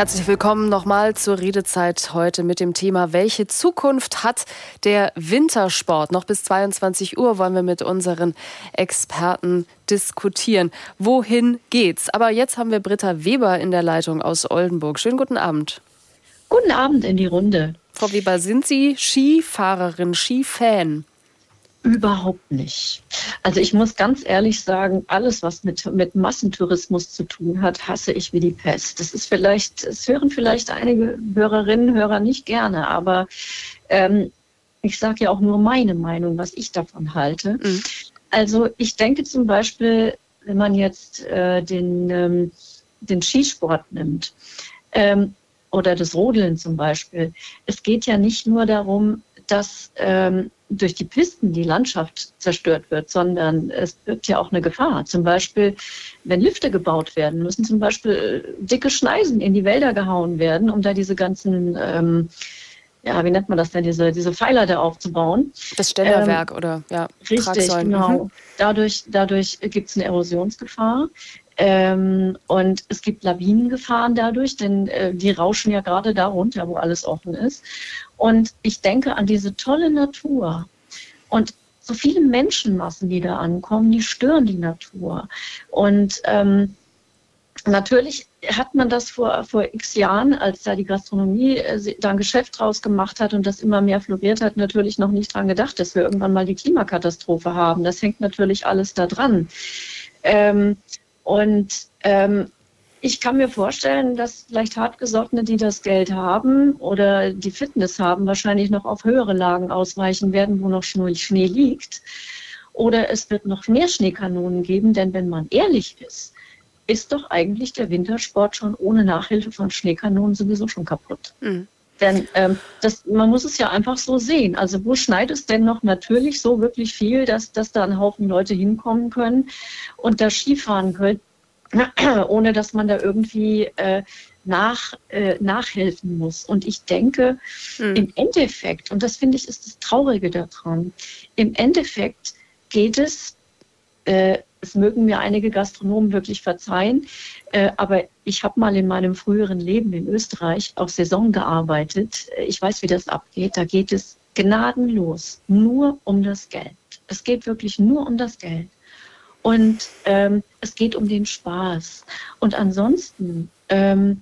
Herzlich willkommen nochmal zur Redezeit heute mit dem Thema Welche Zukunft hat der Wintersport? Noch bis 22 Uhr wollen wir mit unseren Experten diskutieren. Wohin geht's? Aber jetzt haben wir Britta Weber in der Leitung aus Oldenburg. Schönen guten Abend. Guten Abend in die Runde. Frau Weber, sind Sie Skifahrerin, Skifan? Überhaupt nicht. Also ich muss ganz ehrlich sagen, alles, was mit, mit Massentourismus zu tun hat, hasse ich wie die Pest. Das ist vielleicht, es hören vielleicht einige Hörerinnen, Hörer nicht gerne, aber ähm, ich sage ja auch nur meine Meinung, was ich davon halte. Mhm. Also ich denke zum Beispiel, wenn man jetzt äh, den, ähm, den Skisport nimmt ähm, oder das Rodeln zum Beispiel, es geht ja nicht nur darum, dass ähm, durch die Pisten die Landschaft zerstört wird, sondern es wird ja auch eine Gefahr. Zum Beispiel, wenn Lifte gebaut werden, müssen zum Beispiel äh, dicke Schneisen in die Wälder gehauen werden, um da diese ganzen, ähm, ja, wie nennt man das denn, diese, diese Pfeiler da aufzubauen. Das Ständerwerk ähm, oder ja, Richtig, Tragsäulen. genau. Mhm. Dadurch, dadurch gibt es eine Erosionsgefahr. Ähm, und es gibt Lawinengefahren dadurch, denn äh, die rauschen ja gerade da runter, wo alles offen ist. Und ich denke an diese tolle Natur. Und so viele Menschenmassen, die da ankommen, die stören die Natur. Und ähm, natürlich hat man das vor, vor x Jahren, als da die Gastronomie äh, da ein Geschäft draus gemacht hat und das immer mehr floriert hat, natürlich noch nicht dran gedacht, dass wir irgendwann mal die Klimakatastrophe haben. Das hängt natürlich alles da dran. Ähm, und ähm, ich kann mir vorstellen, dass vielleicht Hartgesottene, die das Geld haben oder die Fitness haben, wahrscheinlich noch auf höhere Lagen ausweichen werden, wo noch Schnee liegt. Oder es wird noch mehr Schneekanonen geben, denn wenn man ehrlich ist, ist doch eigentlich der Wintersport schon ohne Nachhilfe von Schneekanonen sowieso schon kaputt. Mhm. Denn ähm, das, man muss es ja einfach so sehen. Also wo schneit es denn noch natürlich so wirklich viel, dass, dass da ein Haufen Leute hinkommen können und da Skifahren können, ohne dass man da irgendwie äh, nach, äh, nachhelfen muss. Und ich denke, hm. im Endeffekt, und das finde ich ist das Traurige daran, im Endeffekt geht es äh, es mögen mir einige Gastronomen wirklich verzeihen, äh, aber ich habe mal in meinem früheren Leben in Österreich auch Saison gearbeitet. Äh, ich weiß, wie das abgeht. Da geht es gnadenlos nur um das Geld. Es geht wirklich nur um das Geld. Und ähm, es geht um den Spaß. Und ansonsten ähm,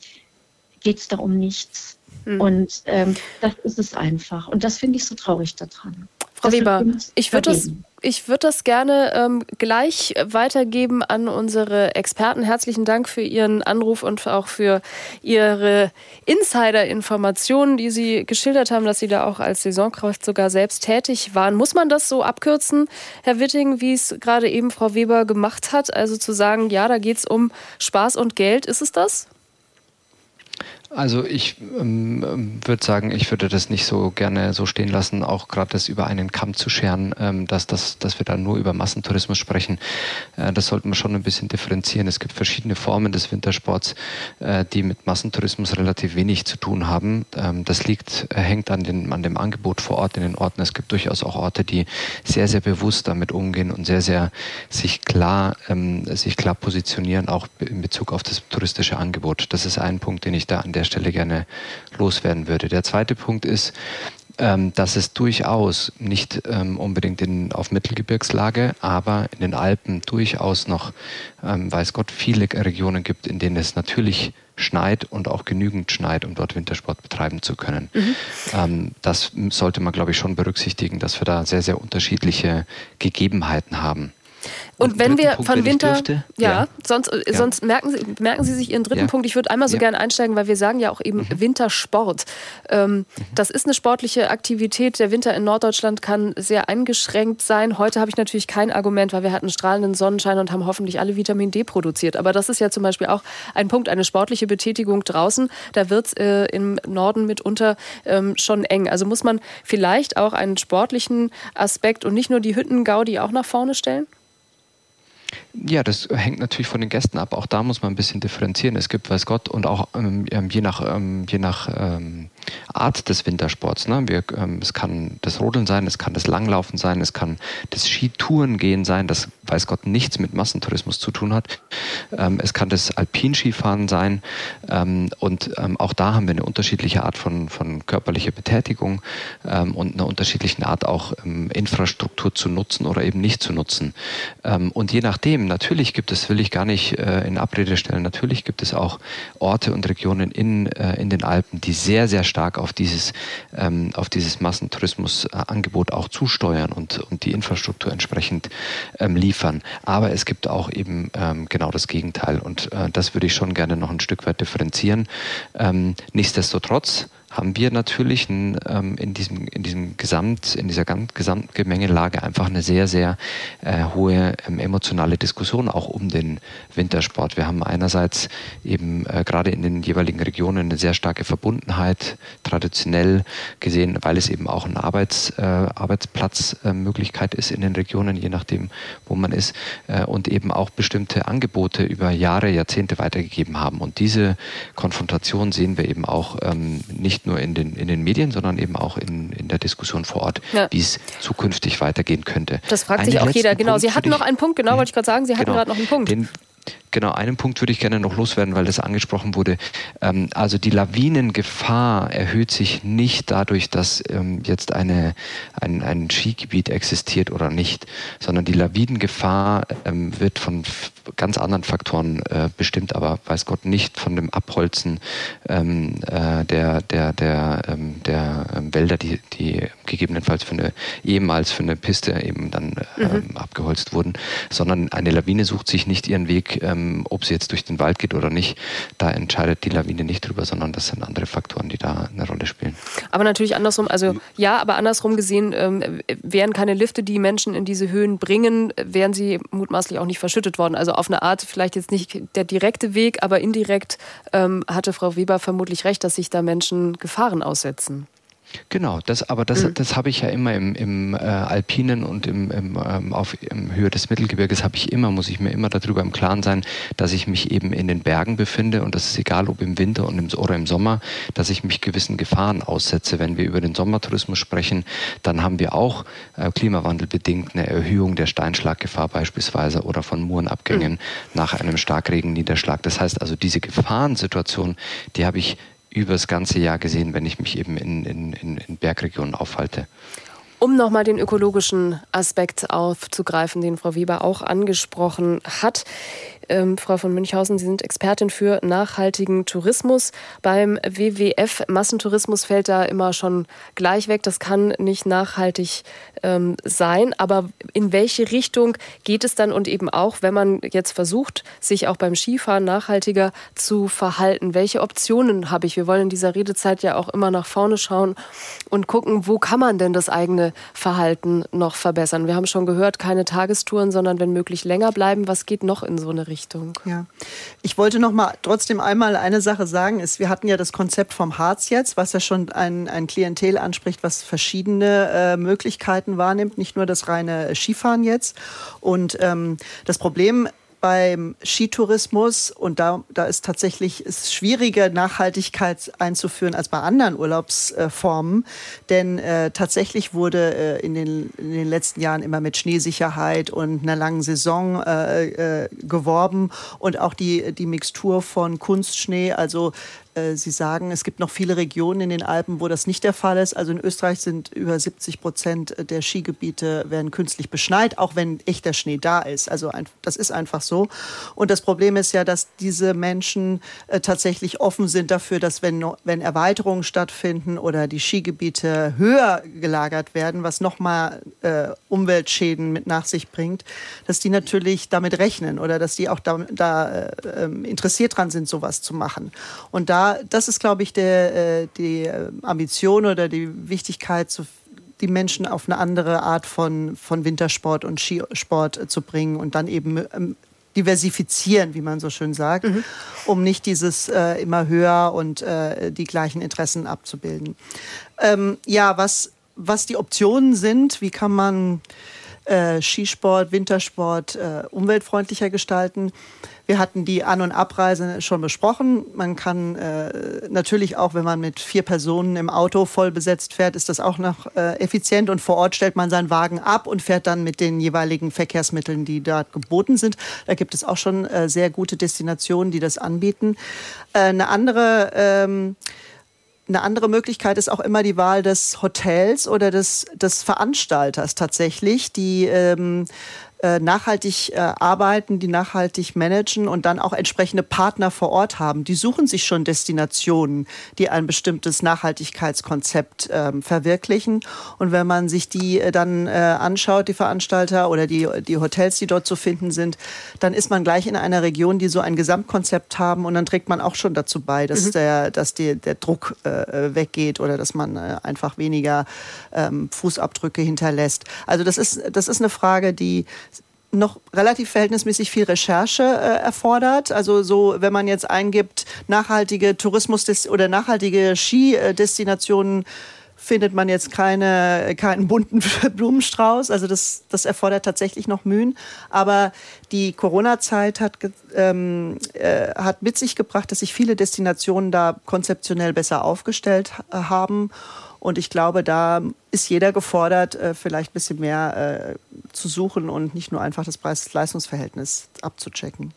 geht es da um nichts. Mhm. Und ähm, das ist es einfach. Und das finde ich so traurig daran. Frau Weber, ich würde das, ich würde das gerne ähm, gleich weitergeben an unsere Experten. Herzlichen Dank für Ihren Anruf und auch für Ihre Insider-Informationen, die Sie geschildert haben, dass Sie da auch als Saisonkraft sogar selbst tätig waren. Muss man das so abkürzen, Herr Witting, wie es gerade eben Frau Weber gemacht hat? Also zu sagen, ja, da geht es um Spaß und Geld. Ist es das? Also ich ähm, würde sagen, ich würde das nicht so gerne so stehen lassen, auch gerade das über einen Kamm zu scheren, ähm, dass, dass, dass wir da nur über Massentourismus sprechen. Äh, das sollten wir schon ein bisschen differenzieren. Es gibt verschiedene Formen des Wintersports, äh, die mit Massentourismus relativ wenig zu tun haben. Ähm, das liegt, äh, hängt an, den, an dem Angebot vor Ort in den Orten. Es gibt durchaus auch Orte, die sehr, sehr bewusst damit umgehen und sehr, sehr sich klar, ähm, sich klar positionieren, auch in Bezug auf das touristische Angebot. Das ist ein Punkt, den ich da an der Stelle gerne loswerden würde. Der zweite Punkt ist, ähm, dass es durchaus nicht ähm, unbedingt in, auf Mittelgebirgslage, aber in den Alpen durchaus noch, ähm, weiß Gott, viele Regionen gibt, in denen es natürlich schneit und auch genügend schneit, um dort Wintersport betreiben zu können. Mhm. Ähm, das sollte man, glaube ich, schon berücksichtigen, dass wir da sehr, sehr unterschiedliche Gegebenheiten haben. Und, und wenn wir Punkt, von Winter, dürfte, ja, ja, sonst, äh, ja. sonst merken, Sie, merken Sie sich Ihren dritten ja. Punkt. Ich würde einmal so gerne einsteigen, weil wir sagen ja auch eben mhm. Wintersport. Ähm, mhm. Das ist eine sportliche Aktivität. Der Winter in Norddeutschland kann sehr eingeschränkt sein. Heute habe ich natürlich kein Argument, weil wir hatten strahlenden Sonnenschein und haben hoffentlich alle Vitamin D produziert. Aber das ist ja zum Beispiel auch ein Punkt, eine sportliche Betätigung draußen. Da wird es äh, im Norden mitunter ähm, schon eng. Also muss man vielleicht auch einen sportlichen Aspekt und nicht nur die Hüttengaudi auch nach vorne stellen? Ja, das hängt natürlich von den Gästen ab. Auch da muss man ein bisschen differenzieren. Es gibt, weiß Gott, und auch ähm, ähm je nach, ähm, je nach ähm, Art des Wintersports. Ne? Wir, ähm, es kann das Rodeln sein, es kann das Langlaufen sein, es kann das Skitourengehen sein, das, weiß Gott, nichts mit Massentourismus zu tun hat. Ähm, es kann das Alpinskifahren sein. und auch da haben wir eine unterschiedliche Art von, von körperlicher Betätigung und eine unterschiedliche Art auch Infrastruktur zu nutzen oder eben nicht zu nutzen. und je nachdem, natürlich gibt es, will ich gar nicht äh, in Abrede stellen, natürlich gibt es auch Orte und Regionen in, äh, in den Alpen, die sehr, sehr stark auf dieses, ähm, auf dieses Massentourismusangebot auch zusteuern und, und die Infrastruktur entsprechend ähm, liefern. Aber es gibt auch eben ähm, genau das Gegenteil und äh, das würde ich schon gerne noch ein Stück weit differenzieren. Ähm, nichtsdestotrotz haben wir natürlich ein, ähm, in diesem, in diesem Gesamt, in dieser Gesamtgemengelage einfach eine sehr, sehr äh, hohe ähm, emotionale Diskussion auch um den Wintersport. Wir haben einerseits eben äh, gerade in den jeweiligen Regionen eine sehr starke Verbundenheit, traditionell gesehen, weil es eben auch eine Arbeits, äh, Arbeitsplatzmöglichkeit ist in den Regionen, je nachdem, wo man ist, äh, und eben auch bestimmte Angebote über Jahre, Jahrzehnte weitergegeben haben. Und diese Konfrontation sehen wir eben auch ähm, nicht nicht nur in den, in den Medien, sondern eben auch in, in der Diskussion vor Ort, ja. wie es zukünftig weitergehen könnte. Das fragt einen sich auch jeder. Genau, Punkt Sie hatten noch einen Punkt, genau, wollte ich gerade sagen, Sie hatten genau, gerade noch einen Punkt. Den, Genau, einen Punkt würde ich gerne noch loswerden, weil das angesprochen wurde. Ähm, also die Lawinengefahr erhöht sich nicht dadurch, dass ähm, jetzt eine, ein, ein Skigebiet existiert oder nicht, sondern die Lawinengefahr ähm, wird von ganz anderen Faktoren äh, bestimmt, aber weiß Gott nicht von dem Abholzen ähm, äh, der, der, der, ähm, der ähm, Wälder, die, die gegebenenfalls für eine, ehemals für eine Piste eben dann mhm. abgeholzt wurden, sondern eine Lawine sucht sich nicht ihren Weg ähm, ob sie jetzt durch den Wald geht oder nicht, da entscheidet die Lawine nicht drüber, sondern das sind andere Faktoren, die da eine Rolle spielen. Aber natürlich andersrum, also ja, aber andersrum gesehen, ähm, wären keine Lifte, die Menschen in diese Höhen bringen, wären sie mutmaßlich auch nicht verschüttet worden. Also auf eine Art vielleicht jetzt nicht der direkte Weg, aber indirekt ähm, hatte Frau Weber vermutlich recht, dass sich da Menschen Gefahren aussetzen. Genau, das, aber das, mhm. das habe ich ja immer im, im äh, Alpinen und im, im, ähm, auf im Höhe des Mittelgebirges habe ich immer, muss ich mir immer darüber im Klaren sein, dass ich mich eben in den Bergen befinde und das ist egal, ob im Winter und im, oder im Sommer, dass ich mich gewissen Gefahren aussetze. Wenn wir über den Sommertourismus sprechen, dann haben wir auch äh, klimawandelbedingt eine Erhöhung der Steinschlaggefahr beispielsweise oder von Murenabgängen mhm. nach einem Starkregenniederschlag. Das heißt also, diese Gefahrensituation, die habe ich über das ganze Jahr gesehen, wenn ich mich eben in, in, in Bergregionen aufhalte. Um nochmal den ökologischen Aspekt aufzugreifen, den Frau Weber auch angesprochen hat. Ähm, Frau von Münchhausen, Sie sind Expertin für nachhaltigen Tourismus. Beim WWF Massentourismus fällt da immer schon gleich weg. Das kann nicht nachhaltig ähm, sein. Aber in welche Richtung geht es dann und eben auch, wenn man jetzt versucht, sich auch beim Skifahren nachhaltiger zu verhalten? Welche Optionen habe ich? Wir wollen in dieser Redezeit ja auch immer nach vorne schauen und gucken, wo kann man denn das eigene Verhalten noch verbessern? Wir haben schon gehört, keine Tagestouren, sondern wenn möglich länger bleiben. Was geht noch in so eine Richtung? Richtung. Ja. Ich wollte noch mal trotzdem einmal eine Sache sagen. Ist, wir hatten ja das Konzept vom Harz jetzt, was ja schon ein, ein Klientel anspricht, was verschiedene äh, Möglichkeiten wahrnimmt, nicht nur das reine Skifahren jetzt. Und ähm, das Problem beim Skitourismus und da, da ist tatsächlich ist schwieriger, Nachhaltigkeit einzuführen als bei anderen Urlaubsformen. Denn äh, tatsächlich wurde äh, in, den, in den letzten Jahren immer mit Schneesicherheit und einer langen Saison äh, äh geworben und auch die, die Mixtur von Kunstschnee, also äh, Sie sagen, es gibt noch viele Regionen in den Alpen, wo das nicht der Fall ist. Also in Österreich sind über 70 Prozent der Skigebiete werden künstlich beschneit, auch wenn echter Schnee da ist. Also ein, das ist einfach so. Und das Problem ist ja, dass diese Menschen äh, tatsächlich offen sind dafür, dass wenn, wenn Erweiterungen stattfinden oder die Skigebiete höher gelagert werden, was nochmal äh, Umweltschäden mit nach sich bringt, dass die natürlich damit rechnen oder dass die auch da, da äh, ähm, interessiert dran sind, sowas zu machen. Und da, das ist, glaube ich, der, äh, die äh, Ambition oder die Wichtigkeit, zu, die Menschen auf eine andere Art von, von Wintersport und Skisport äh, zu bringen und dann eben ähm, diversifizieren, wie man so schön sagt, mhm. um nicht dieses äh, immer höher und äh, die gleichen Interessen abzubilden. Ähm, ja, was, was die Optionen sind, wie kann man äh, Skisport, Wintersport umweltfreundlicher gestalten. Wir hatten die An- und Abreise schon besprochen. Man kann äh, natürlich auch, wenn man mit vier Personen im Auto voll besetzt fährt, ist das auch noch äh, effizient. Und vor Ort stellt man seinen Wagen ab und fährt dann mit den jeweiligen Verkehrsmitteln, die dort geboten sind. Da gibt es auch schon äh, sehr gute Destinationen, die das anbieten. Äh, eine andere ähm, eine andere Möglichkeit ist auch immer die Wahl des Hotels oder des, des Veranstalters tatsächlich, die ähm, äh, nachhaltig äh, arbeiten, die nachhaltig managen und dann auch entsprechende Partner vor Ort haben. Die suchen sich schon Destinationen, die ein bestimmtes Nachhaltigkeitskonzept ähm, verwirklichen. Und wenn man sich die äh, dann äh, anschaut, die Veranstalter oder die, die Hotels, die dort zu finden sind, dann ist man gleich in einer Region, die so ein Gesamtkonzept haben und dann trägt man auch schon dazu bei, dass, mhm. der, dass die, der Druck äh, weggeht oder dass man äh, einfach weniger ähm, Fußabdrücke hinterlässt. Also das ist, das ist eine Frage, die noch relativ verhältnismäßig viel Recherche äh, erfordert. Also so, wenn man jetzt eingibt, nachhaltige Tourismus oder nachhaltige Skidestinationen, findet man jetzt keine, keinen bunten Blumenstrauß. Also das, das erfordert tatsächlich noch Mühen. Aber die Corona-Zeit hat, ähm, äh, hat mit sich gebracht, dass sich viele Destinationen da konzeptionell besser aufgestellt haben. Und ich glaube, da ist jeder gefordert, äh, vielleicht ein bisschen mehr äh, zu suchen und nicht nur einfach das Preis-Leistungs-Verhältnis abzuchecken.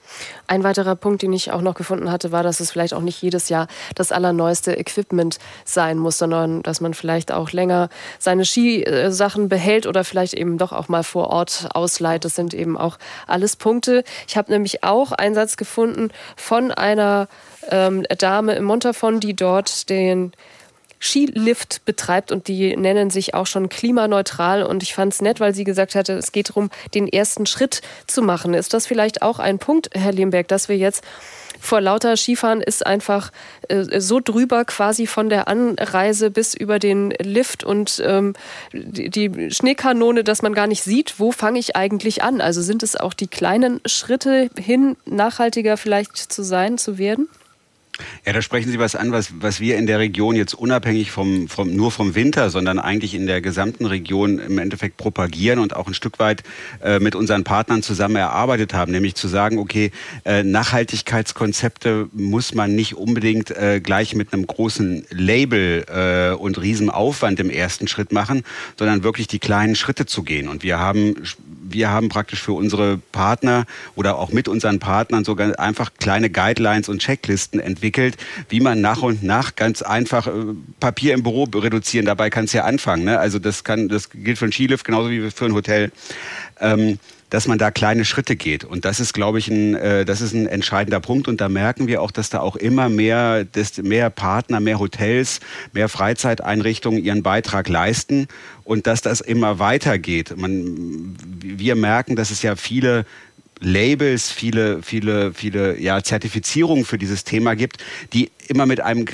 Ein weiterer Punkt, den ich auch noch gefunden hatte, war, dass es vielleicht auch nicht jedes Jahr das allerneueste Equipment sein muss, sondern dass man vielleicht auch länger seine Skisachen behält oder vielleicht eben doch auch mal vor Ort ausleiht. Das sind eben auch alles Punkte. Ich habe nämlich auch einen Satz gefunden von einer ähm, Dame im Montafon, die dort den Skilift betreibt und die nennen sich auch schon klimaneutral. Und ich fand es nett, weil sie gesagt hatte, es geht darum, den ersten Schritt zu machen. Ist das vielleicht auch ein Punkt, Herr Lemberg, dass wir jetzt vor lauter Skifahren ist einfach äh, so drüber quasi von der Anreise bis über den Lift und ähm, die, die Schneekanone, dass man gar nicht sieht, wo fange ich eigentlich an. Also sind es auch die kleinen Schritte hin, nachhaltiger vielleicht zu sein, zu werden? Ja, da sprechen Sie was an, was, was wir in der Region jetzt unabhängig vom, vom, nur vom Winter, sondern eigentlich in der gesamten Region im Endeffekt propagieren und auch ein Stück weit äh, mit unseren Partnern zusammen erarbeitet haben, nämlich zu sagen, okay, äh, Nachhaltigkeitskonzepte muss man nicht unbedingt äh, gleich mit einem großen Label äh, und Riesenaufwand im ersten Schritt machen, sondern wirklich die kleinen Schritte zu gehen. Und wir haben wir haben praktisch für unsere Partner oder auch mit unseren Partnern sogar einfach kleine Guidelines und Checklisten entwickelt, wie man nach und nach ganz einfach äh, Papier im Büro reduzieren. Dabei kann es ja anfangen. Ne? Also das kann, das gilt für ein Skilift genauso wie für ein Hotel. Ähm, dass man da kleine Schritte geht. Und das ist, glaube ich, ein, äh, das ist ein entscheidender Punkt. Und da merken wir auch, dass da auch immer mehr, mehr Partner, mehr Hotels, mehr Freizeiteinrichtungen ihren Beitrag leisten und dass das immer weitergeht. Man, wir merken, dass es ja viele Labels, viele, viele, viele ja, Zertifizierungen für dieses Thema gibt, die immer mit einem,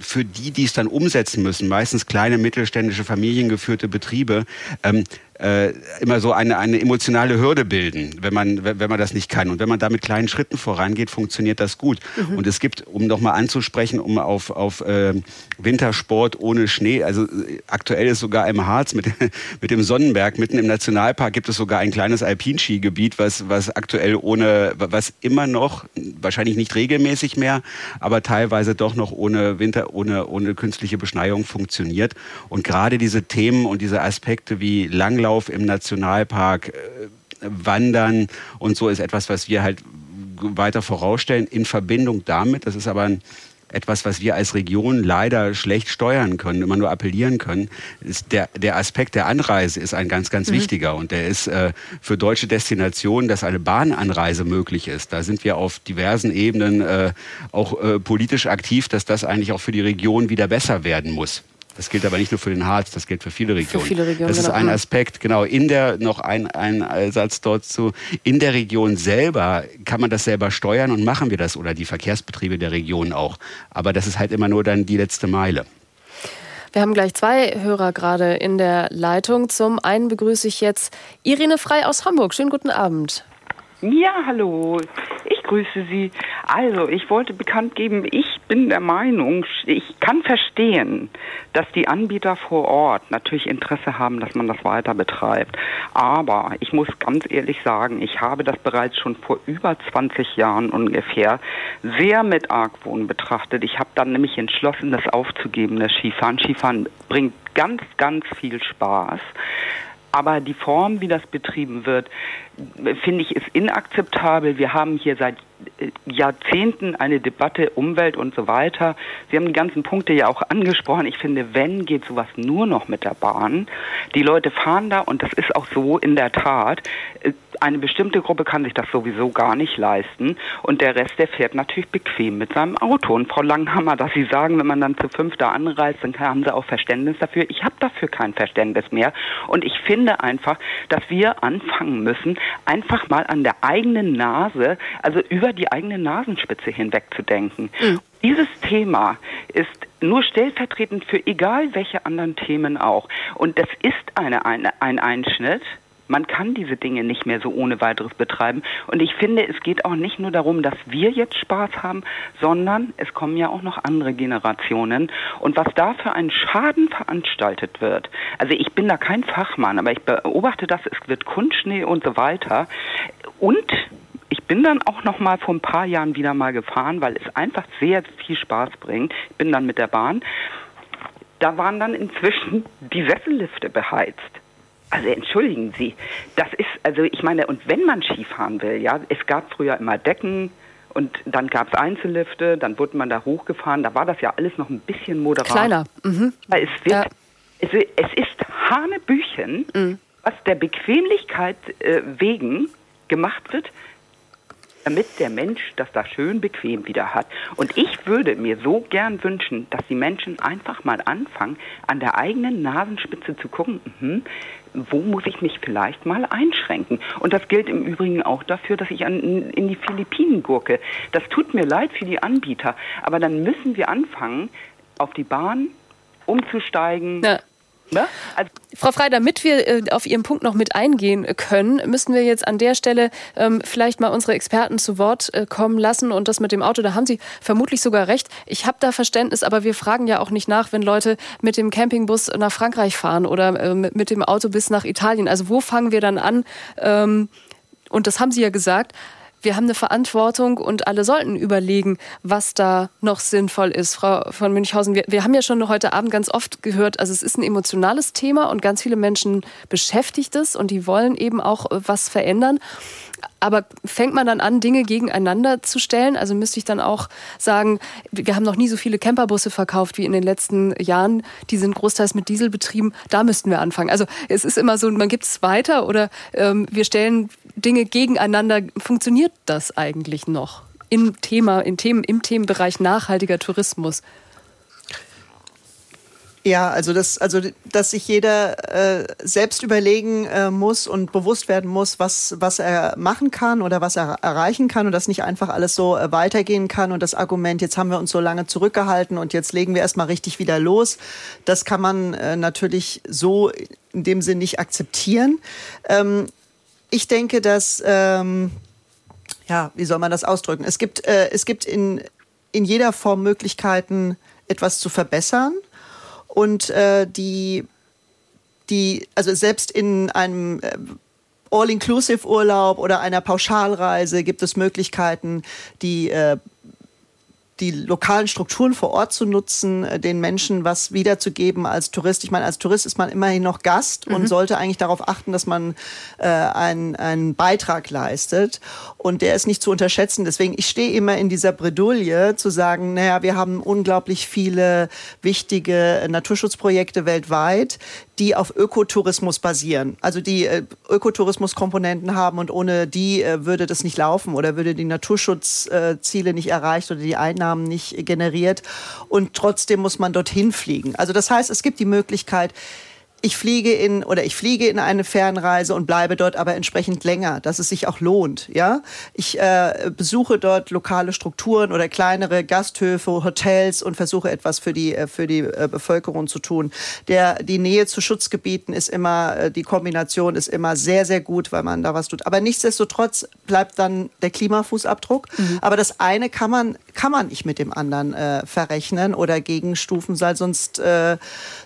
für die, die es dann umsetzen müssen, meistens kleine mittelständische familiengeführte Betriebe, ähm, äh, immer so eine, eine emotionale Hürde bilden, wenn man, wenn man das nicht kann. Und wenn man da mit kleinen Schritten vorangeht, funktioniert das gut. Mhm. Und es gibt, um nochmal anzusprechen, um auf, auf äh, Wintersport ohne Schnee, also äh, aktuell ist sogar im Harz mit, mit dem Sonnenberg, mitten im Nationalpark, gibt es sogar ein kleines Alpinskigebiet, was, was aktuell ohne, was immer noch, wahrscheinlich nicht regelmäßig mehr, aber teilweise doch noch ohne Winter, ohne, ohne künstliche Beschneiung funktioniert. Und gerade diese Themen und diese Aspekte wie Langlauf, Skilanglauf im Nationalpark, äh, Wandern und so ist etwas, was wir halt weiter vorausstellen in Verbindung damit, das ist aber ein etwas, was wir als Region leider schlecht steuern können, immer nur appellieren können. Ist der, der Aspekt der Anreise ist ein ganz, ganz mhm. wichtiger und der ist äh, für deutsche Destinationen, dass eine Bahnanreise möglich ist. Da sind wir auf diversen Ebenen äh, auch äh, politisch aktiv, dass das eigentlich auch für die Region wieder besser werden muss. Das gilt aber nicht nur für den Harz, das gilt für viele Regionen. Für viele Regionen das ist genau. ein Aspekt, genau. In der, noch ein, ein Satz dazu, in der Region selber kann man das selber steuern und machen wir das oder die Verkehrsbetriebe der Region auch. Aber das ist halt immer nur dann die letzte Meile. Wir haben gleich zwei Hörer gerade in der Leitung. Zum einen begrüße ich jetzt Irene Frei aus Hamburg. Schönen guten Abend. Ja, hallo. Ich grüße Sie. Also, ich wollte bekannt geben, ich bin der Meinung, ich kann verstehen, dass die Anbieter vor Ort natürlich Interesse haben, dass man das weiter betreibt. Aber ich muss ganz ehrlich sagen, ich habe das bereits schon vor über 20 Jahren ungefähr sehr mit Argwohn betrachtet. Ich habe dann nämlich entschlossen, das aufzugeben, das Skifahren. Skifahren bringt ganz, ganz viel Spaß. Aber die Form, wie das betrieben wird, finde ich, ist inakzeptabel. Wir haben hier seit äh, Jahrzehnten eine Debatte Umwelt und so weiter. Sie haben die ganzen Punkte ja auch angesprochen. Ich finde, wenn geht sowas nur noch mit der Bahn. Die Leute fahren da und das ist auch so in der Tat. Äh, eine bestimmte Gruppe kann sich das sowieso gar nicht leisten und der Rest, der fährt natürlich bequem mit seinem Auto. Und Frau Langhammer, dass Sie sagen, wenn man dann zu fünf da anreist, dann haben Sie auch Verständnis dafür. Ich habe dafür kein Verständnis mehr und ich finde einfach, dass wir anfangen müssen, einfach mal an der eigenen Nase, also über die eigene Nasenspitze hinweg zu denken. Mhm. Dieses Thema ist nur stellvertretend für egal welche anderen Themen auch. Und das ist eine, eine, ein Einschnitt, man kann diese Dinge nicht mehr so ohne weiteres betreiben. Und ich finde, es geht auch nicht nur darum, dass wir jetzt Spaß haben, sondern es kommen ja auch noch andere Generationen. Und was da für einen Schaden veranstaltet wird, also ich bin da kein Fachmann, aber ich beobachte das, es wird Kunstschnee und so weiter. Und ich bin dann auch noch mal vor ein paar Jahren wieder mal gefahren, weil es einfach sehr viel Spaß bringt. Ich bin dann mit der Bahn. Da waren dann inzwischen die Sessellifte beheizt. Also entschuldigen Sie, das ist, also ich meine, und wenn man Skifahren will, ja, es gab früher immer Decken, und dann gab es Einzellifte, dann wurde man da hochgefahren. Da war das ja alles noch ein bisschen moderat. Kleiner. Mhm. Es, wird, ja. es, es, ist Hanebüchen, mhm. was der Bequemlichkeit äh, wegen gemacht wird, damit der Mensch das da schön bequem wieder hat. Und ich würde mir so gern wünschen, dass die Menschen einfach mal anfangen, an der eigenen Nasenspitze zu gucken, mh, wo muss ich mich vielleicht mal einschränken? Und das gilt im Übrigen auch dafür, dass ich an, in die Philippinen gurke. Das tut mir leid für die Anbieter, aber dann müssen wir anfangen, auf die Bahn umzusteigen, ja. Ne? Also Frau Frei, damit wir äh, auf Ihren Punkt noch mit eingehen können, müssen wir jetzt an der Stelle ähm, vielleicht mal unsere Experten zu Wort äh, kommen lassen. Und das mit dem Auto, da haben Sie vermutlich sogar recht. Ich habe da Verständnis, aber wir fragen ja auch nicht nach, wenn Leute mit dem Campingbus nach Frankreich fahren oder äh, mit dem Auto bis nach Italien. Also wo fangen wir dann an? Ähm, und das haben Sie ja gesagt wir haben eine Verantwortung und alle sollten überlegen, was da noch sinnvoll ist. Frau von Münchhausen, wir, wir haben ja schon heute Abend ganz oft gehört, also es ist ein emotionales Thema und ganz viele Menschen beschäftigt es und die wollen eben auch äh, was verändern. Aber fängt man dann an, Dinge gegeneinander zu stellen? Also müsste ich dann auch sagen, wir haben noch nie so viele Camperbusse verkauft wie in den letzten Jahren. Die sind großteils mit Diesel betrieben. Da müssten wir anfangen. Also es ist immer so, man gibt es weiter oder ähm, wir stellen Dinge gegeneinander. Funktioniert das eigentlich noch im Thema, in Themen, im Themenbereich nachhaltiger Tourismus? Ja, also das, also dass sich jeder äh, selbst überlegen äh, muss und bewusst werden muss, was was er machen kann oder was er erreichen kann und dass nicht einfach alles so äh, weitergehen kann und das Argument, jetzt haben wir uns so lange zurückgehalten und jetzt legen wir erstmal richtig wieder los, das kann man äh, natürlich so in dem Sinn nicht akzeptieren. Ähm, ich denke, dass ähm, ja, wie soll man das ausdrücken? Es gibt äh, es gibt in in jeder Form Möglichkeiten, etwas zu verbessern. Und äh, die, die, also selbst in einem äh, All-Inclusive-Urlaub oder einer Pauschalreise gibt es Möglichkeiten, die äh, die lokalen Strukturen vor Ort zu nutzen, äh, den Menschen was wiederzugeben als Tourist. Ich meine, als Tourist ist man immerhin noch Gast mhm. und sollte eigentlich darauf achten, dass man äh, einen, einen Beitrag leistet. Und der ist nicht zu unterschätzen. Deswegen, ich stehe immer in dieser Bredouille zu sagen, naja, wir haben unglaublich viele wichtige Naturschutzprojekte weltweit, die auf Ökotourismus basieren. Also die äh, Ökotourismuskomponenten haben und ohne die äh, würde das nicht laufen oder würde die Naturschutzziele nicht erreicht oder die Einnahmen nicht generiert. Und trotzdem muss man dorthin fliegen. Also das heißt, es gibt die Möglichkeit, ich fliege in oder ich fliege in eine Fernreise und bleibe dort aber entsprechend länger, dass es sich auch lohnt. Ja, ich äh, besuche dort lokale Strukturen oder kleinere Gasthöfe, Hotels und versuche etwas für die äh, für die äh, Bevölkerung zu tun. Der die Nähe zu Schutzgebieten ist immer äh, die Kombination ist immer sehr sehr gut, weil man da was tut. Aber nichtsdestotrotz bleibt dann der Klimafußabdruck. Mhm. Aber das eine kann man kann man nicht mit dem anderen äh, verrechnen oder gegenstufen, weil sonst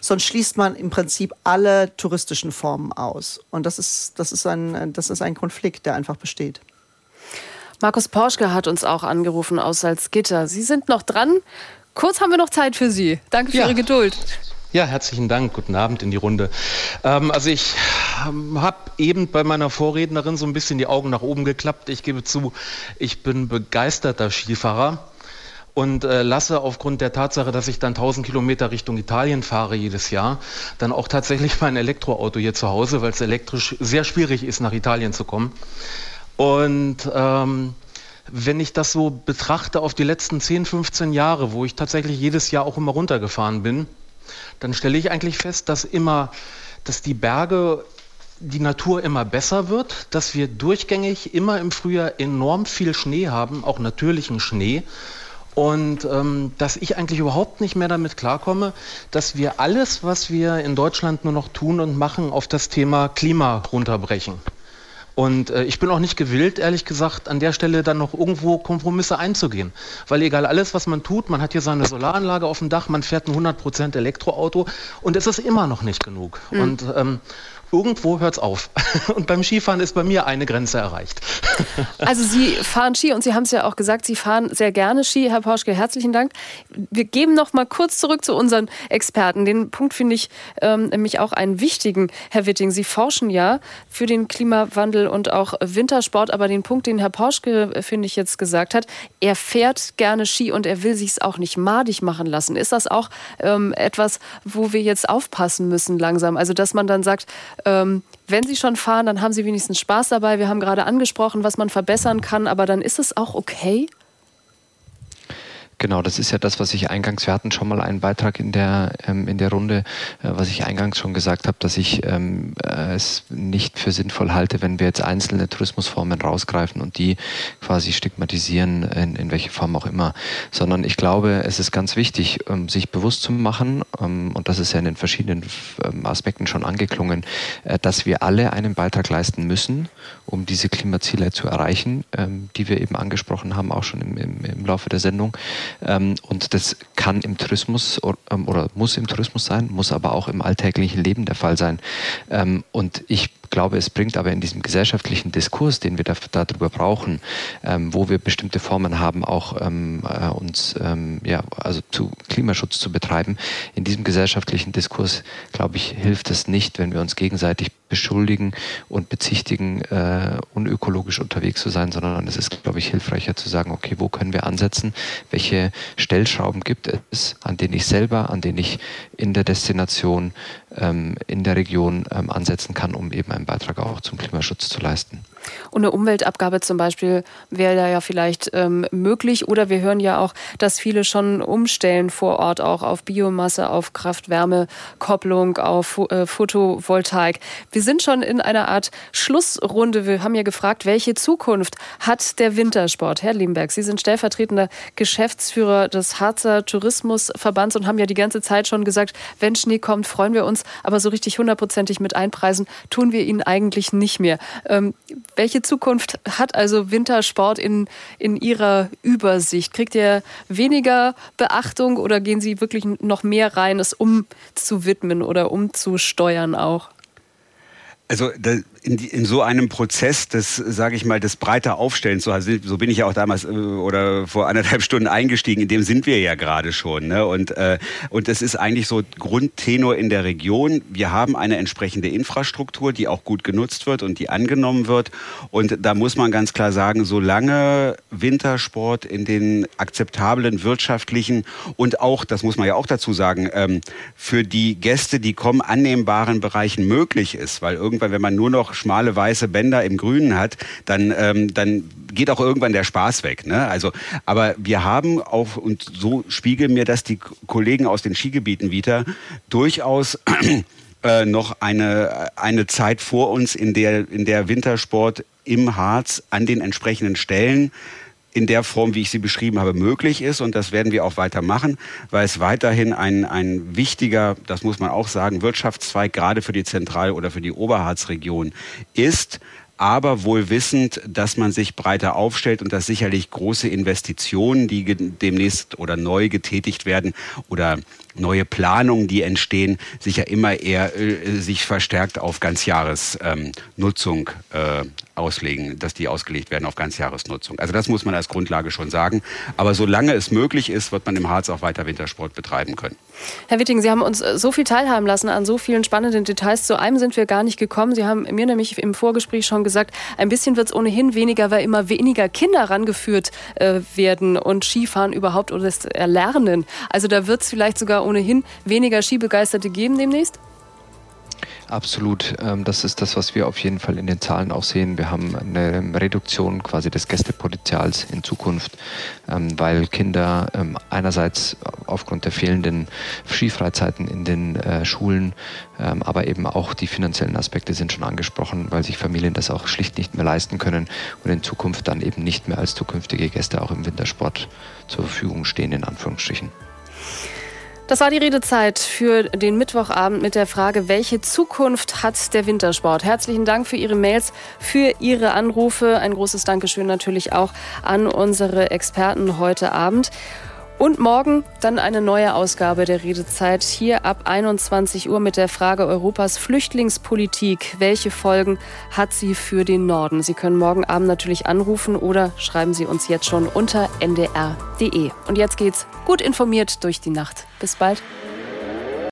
sonst schließt man im Prinzip alle touristischen Formen aus. Und das ist, das ist, ein, das ist ein Konflikt, der einfach besteht. Markus Porschke hat uns auch angerufen aus Salzgitter. Sie sind noch dran. Kurz haben wir noch Zeit für Sie. Danke für ja. Ihre Geduld. Ja, herzlichen Dank. Guten Abend in die Runde. Ähm, also ich ähm, habe eben bei meiner Vorrednerin so ein bisschen die Augen nach oben geklappt. Ich gebe zu, ich bin begeisterter Skifahrer und äh, lasse aufgrund der Tatsache, dass ich dann 1000 Kilometer Richtung Italien fahre jedes Jahr, dann auch tatsächlich mein Elektroauto hier zu Hause, weil es elektrisch sehr schwierig ist, nach Italien zu kommen. Und ähm, wenn ich das so betrachte auf die letzten 10, 15 Jahre, wo ich tatsächlich jedes Jahr auch immer runtergefahren bin, dann stelle ich eigentlich fest, dass immer, dass die Berge die Natur immer besser wird, dass wir durchgängig immer im Frühjahr enorm viel Schnee haben, auch natürlichen Schnee und ähm, dass ich eigentlich überhaupt nicht mehr damit klarkomme, dass wir alles, was wir in Deutschland nur noch tun und machen, auf das Thema Klima runterbrechen. Und äh, ich bin auch nicht gewillt, ehrlich gesagt, an der Stelle dann noch irgendwo Kompromisse einzugehen. Weil egal alles, was man tut, man hat hier seine Solaranlage auf dem Dach, man fährt ein 100% Elektroauto und es ist immer noch nicht genug. Mhm. Und ähm, irgendwo hört es auf. Und beim Skifahren ist bei mir eine Grenze erreicht. Also Sie fahren Ski und Sie haben es ja auch gesagt, Sie fahren sehr gerne Ski. Herr Pauschke, herzlichen Dank. Wir geben noch mal kurz zurück zu unseren Experten. Den Punkt finde ich ähm, nämlich auch einen wichtigen, Herr Witting. Sie forschen ja für den Klimawandel und auch Wintersport, aber den Punkt, den Herr Pauschke, äh, finde ich, jetzt gesagt hat, er fährt gerne Ski und er will sich es auch nicht madig machen lassen. Ist das auch ähm, etwas, wo wir jetzt aufpassen müssen langsam? Also, dass man dann sagt, ähm, wenn Sie schon fahren, dann haben Sie wenigstens Spaß dabei. Wir haben gerade angesprochen, was man verbessern kann, aber dann ist es auch okay. Genau, das ist ja das, was ich eingangs, wir hatten schon mal einen Beitrag in der, ähm, in der Runde, äh, was ich eingangs schon gesagt habe, dass ich ähm, äh, es nicht für sinnvoll halte, wenn wir jetzt einzelne Tourismusformen rausgreifen und die quasi stigmatisieren, in, in welche Form auch immer, sondern ich glaube, es ist ganz wichtig, ähm, sich bewusst zu machen, ähm, und das ist ja in den verschiedenen ähm, Aspekten schon angeklungen, äh, dass wir alle einen Beitrag leisten müssen, um diese Klimaziele zu erreichen, ähm, die wir eben angesprochen haben, auch schon im, im, im Laufe der Sendung. Ähm, und das kann im Tourismus ähm, oder muss im Tourismus sein, muss aber auch im alltäglichen Leben der Fall sein. Ähm, und ich glaube, es bringt aber in diesem gesellschaftlichen Diskurs, den wir da, darüber brauchen, ähm, wo wir bestimmte Formen haben, auch ähm, äh, uns ähm, ja, also zu Klimaschutz zu betreiben, in diesem gesellschaftlichen Diskurs, glaube ich, hilft es nicht, wenn wir uns gegenseitig beschuldigen und bezichtigen, äh, unökologisch unterwegs zu sein, sondern es ist, glaube ich, hilfreicher zu sagen, okay, wo können wir ansetzen, welche Stellschrauben gibt es, an denen ich selber, an denen ich in der Destination, in der Region ähm, ansetzen kann, um eben einen Beitrag auch zum Klimaschutz zu leisten. Und eine Umweltabgabe zum Beispiel wäre da ja vielleicht ähm, möglich. Oder wir hören ja auch, dass viele schon umstellen vor Ort auch auf Biomasse, auf Kraft-Wärme-Kopplung, auf äh, Photovoltaik. Wir sind schon in einer Art Schlussrunde. Wir haben ja gefragt, welche Zukunft hat der Wintersport? Herr Limberg, Sie sind stellvertretender Geschäftsführer des Harzer Tourismusverbands und haben ja die ganze Zeit schon gesagt, wenn Schnee kommt, freuen wir uns. Aber so richtig hundertprozentig mit einpreisen tun wir ihn eigentlich nicht mehr. Ähm, welche Zukunft hat also Wintersport in, in Ihrer Übersicht? Kriegt er weniger Beachtung oder gehen Sie wirklich noch mehr rein, es umzuwidmen oder umzusteuern auch? Also in, in so einem Prozess des, sage ich mal, des breiter Aufstellens, so, so bin ich ja auch damals äh, oder vor anderthalb Stunden eingestiegen, in dem sind wir ja gerade schon. Ne? Und, äh, und das ist eigentlich so Grundtenor in der Region. Wir haben eine entsprechende Infrastruktur, die auch gut genutzt wird und die angenommen wird. Und da muss man ganz klar sagen, solange Wintersport in den akzeptablen wirtschaftlichen und auch, das muss man ja auch dazu sagen, ähm, für die Gäste, die kommen, annehmbaren Bereichen möglich ist. Weil irgendwann, wenn man nur noch schmale weiße Bänder im Grünen hat, dann, ähm, dann geht auch irgendwann der Spaß weg. Ne? Also, aber wir haben auch, und so spiegeln mir das die Kollegen aus den Skigebieten wieder, durchaus äh, noch eine, eine Zeit vor uns, in der, in der Wintersport im Harz an den entsprechenden Stellen in der Form, wie ich sie beschrieben habe, möglich ist. Und das werden wir auch weitermachen, weil es weiterhin ein, ein wichtiger, das muss man auch sagen, Wirtschaftszweig gerade für die Zentral- oder für die Oberharzregion ist aber wohl wissend, dass man sich breiter aufstellt und dass sicherlich große Investitionen, die demnächst oder neu getätigt werden oder neue Planungen, die entstehen, sich ja immer eher äh, sich verstärkt auf Ganzjahresnutzung ähm, äh, auslegen, dass die ausgelegt werden auf Ganzjahresnutzung. Also das muss man als Grundlage schon sagen. Aber solange es möglich ist, wird man im Harz auch weiter Wintersport betreiben können. Herr Witting, Sie haben uns äh, so viel teilhaben lassen an so vielen spannenden Details. Zu einem sind wir gar nicht gekommen. Sie haben mir nämlich im Vorgespräch schon gesagt, ein bisschen wird es ohnehin weniger, weil immer weniger Kinder rangeführt äh, werden und Skifahren überhaupt oder das Erlernen. Also da wird es vielleicht sogar ohnehin weniger Skibegeisterte geben demnächst? Absolut. Ähm, das ist das, was wir auf jeden Fall in den Zahlen auch sehen. Wir haben eine Reduktion quasi des Gästepotenzials in Zukunft, ähm, weil Kinder ähm, einerseits aufgrund der fehlenden Skifreizeiten in den äh, Schulen, aber eben auch die finanziellen Aspekte sind schon angesprochen, weil sich Familien das auch schlicht nicht mehr leisten können und in Zukunft dann eben nicht mehr als zukünftige Gäste auch im Wintersport zur Verfügung stehen, in Anführungsstrichen. Das war die Redezeit für den Mittwochabend mit der Frage, welche Zukunft hat der Wintersport? Herzlichen Dank für Ihre Mails, für Ihre Anrufe. Ein großes Dankeschön natürlich auch an unsere Experten heute Abend. Und morgen dann eine neue Ausgabe der Redezeit hier ab 21 Uhr mit der Frage Europas Flüchtlingspolitik. Welche Folgen hat sie für den Norden? Sie können morgen Abend natürlich anrufen oder schreiben Sie uns jetzt schon unter ndr.de. Und jetzt geht's gut informiert durch die Nacht. Bis bald.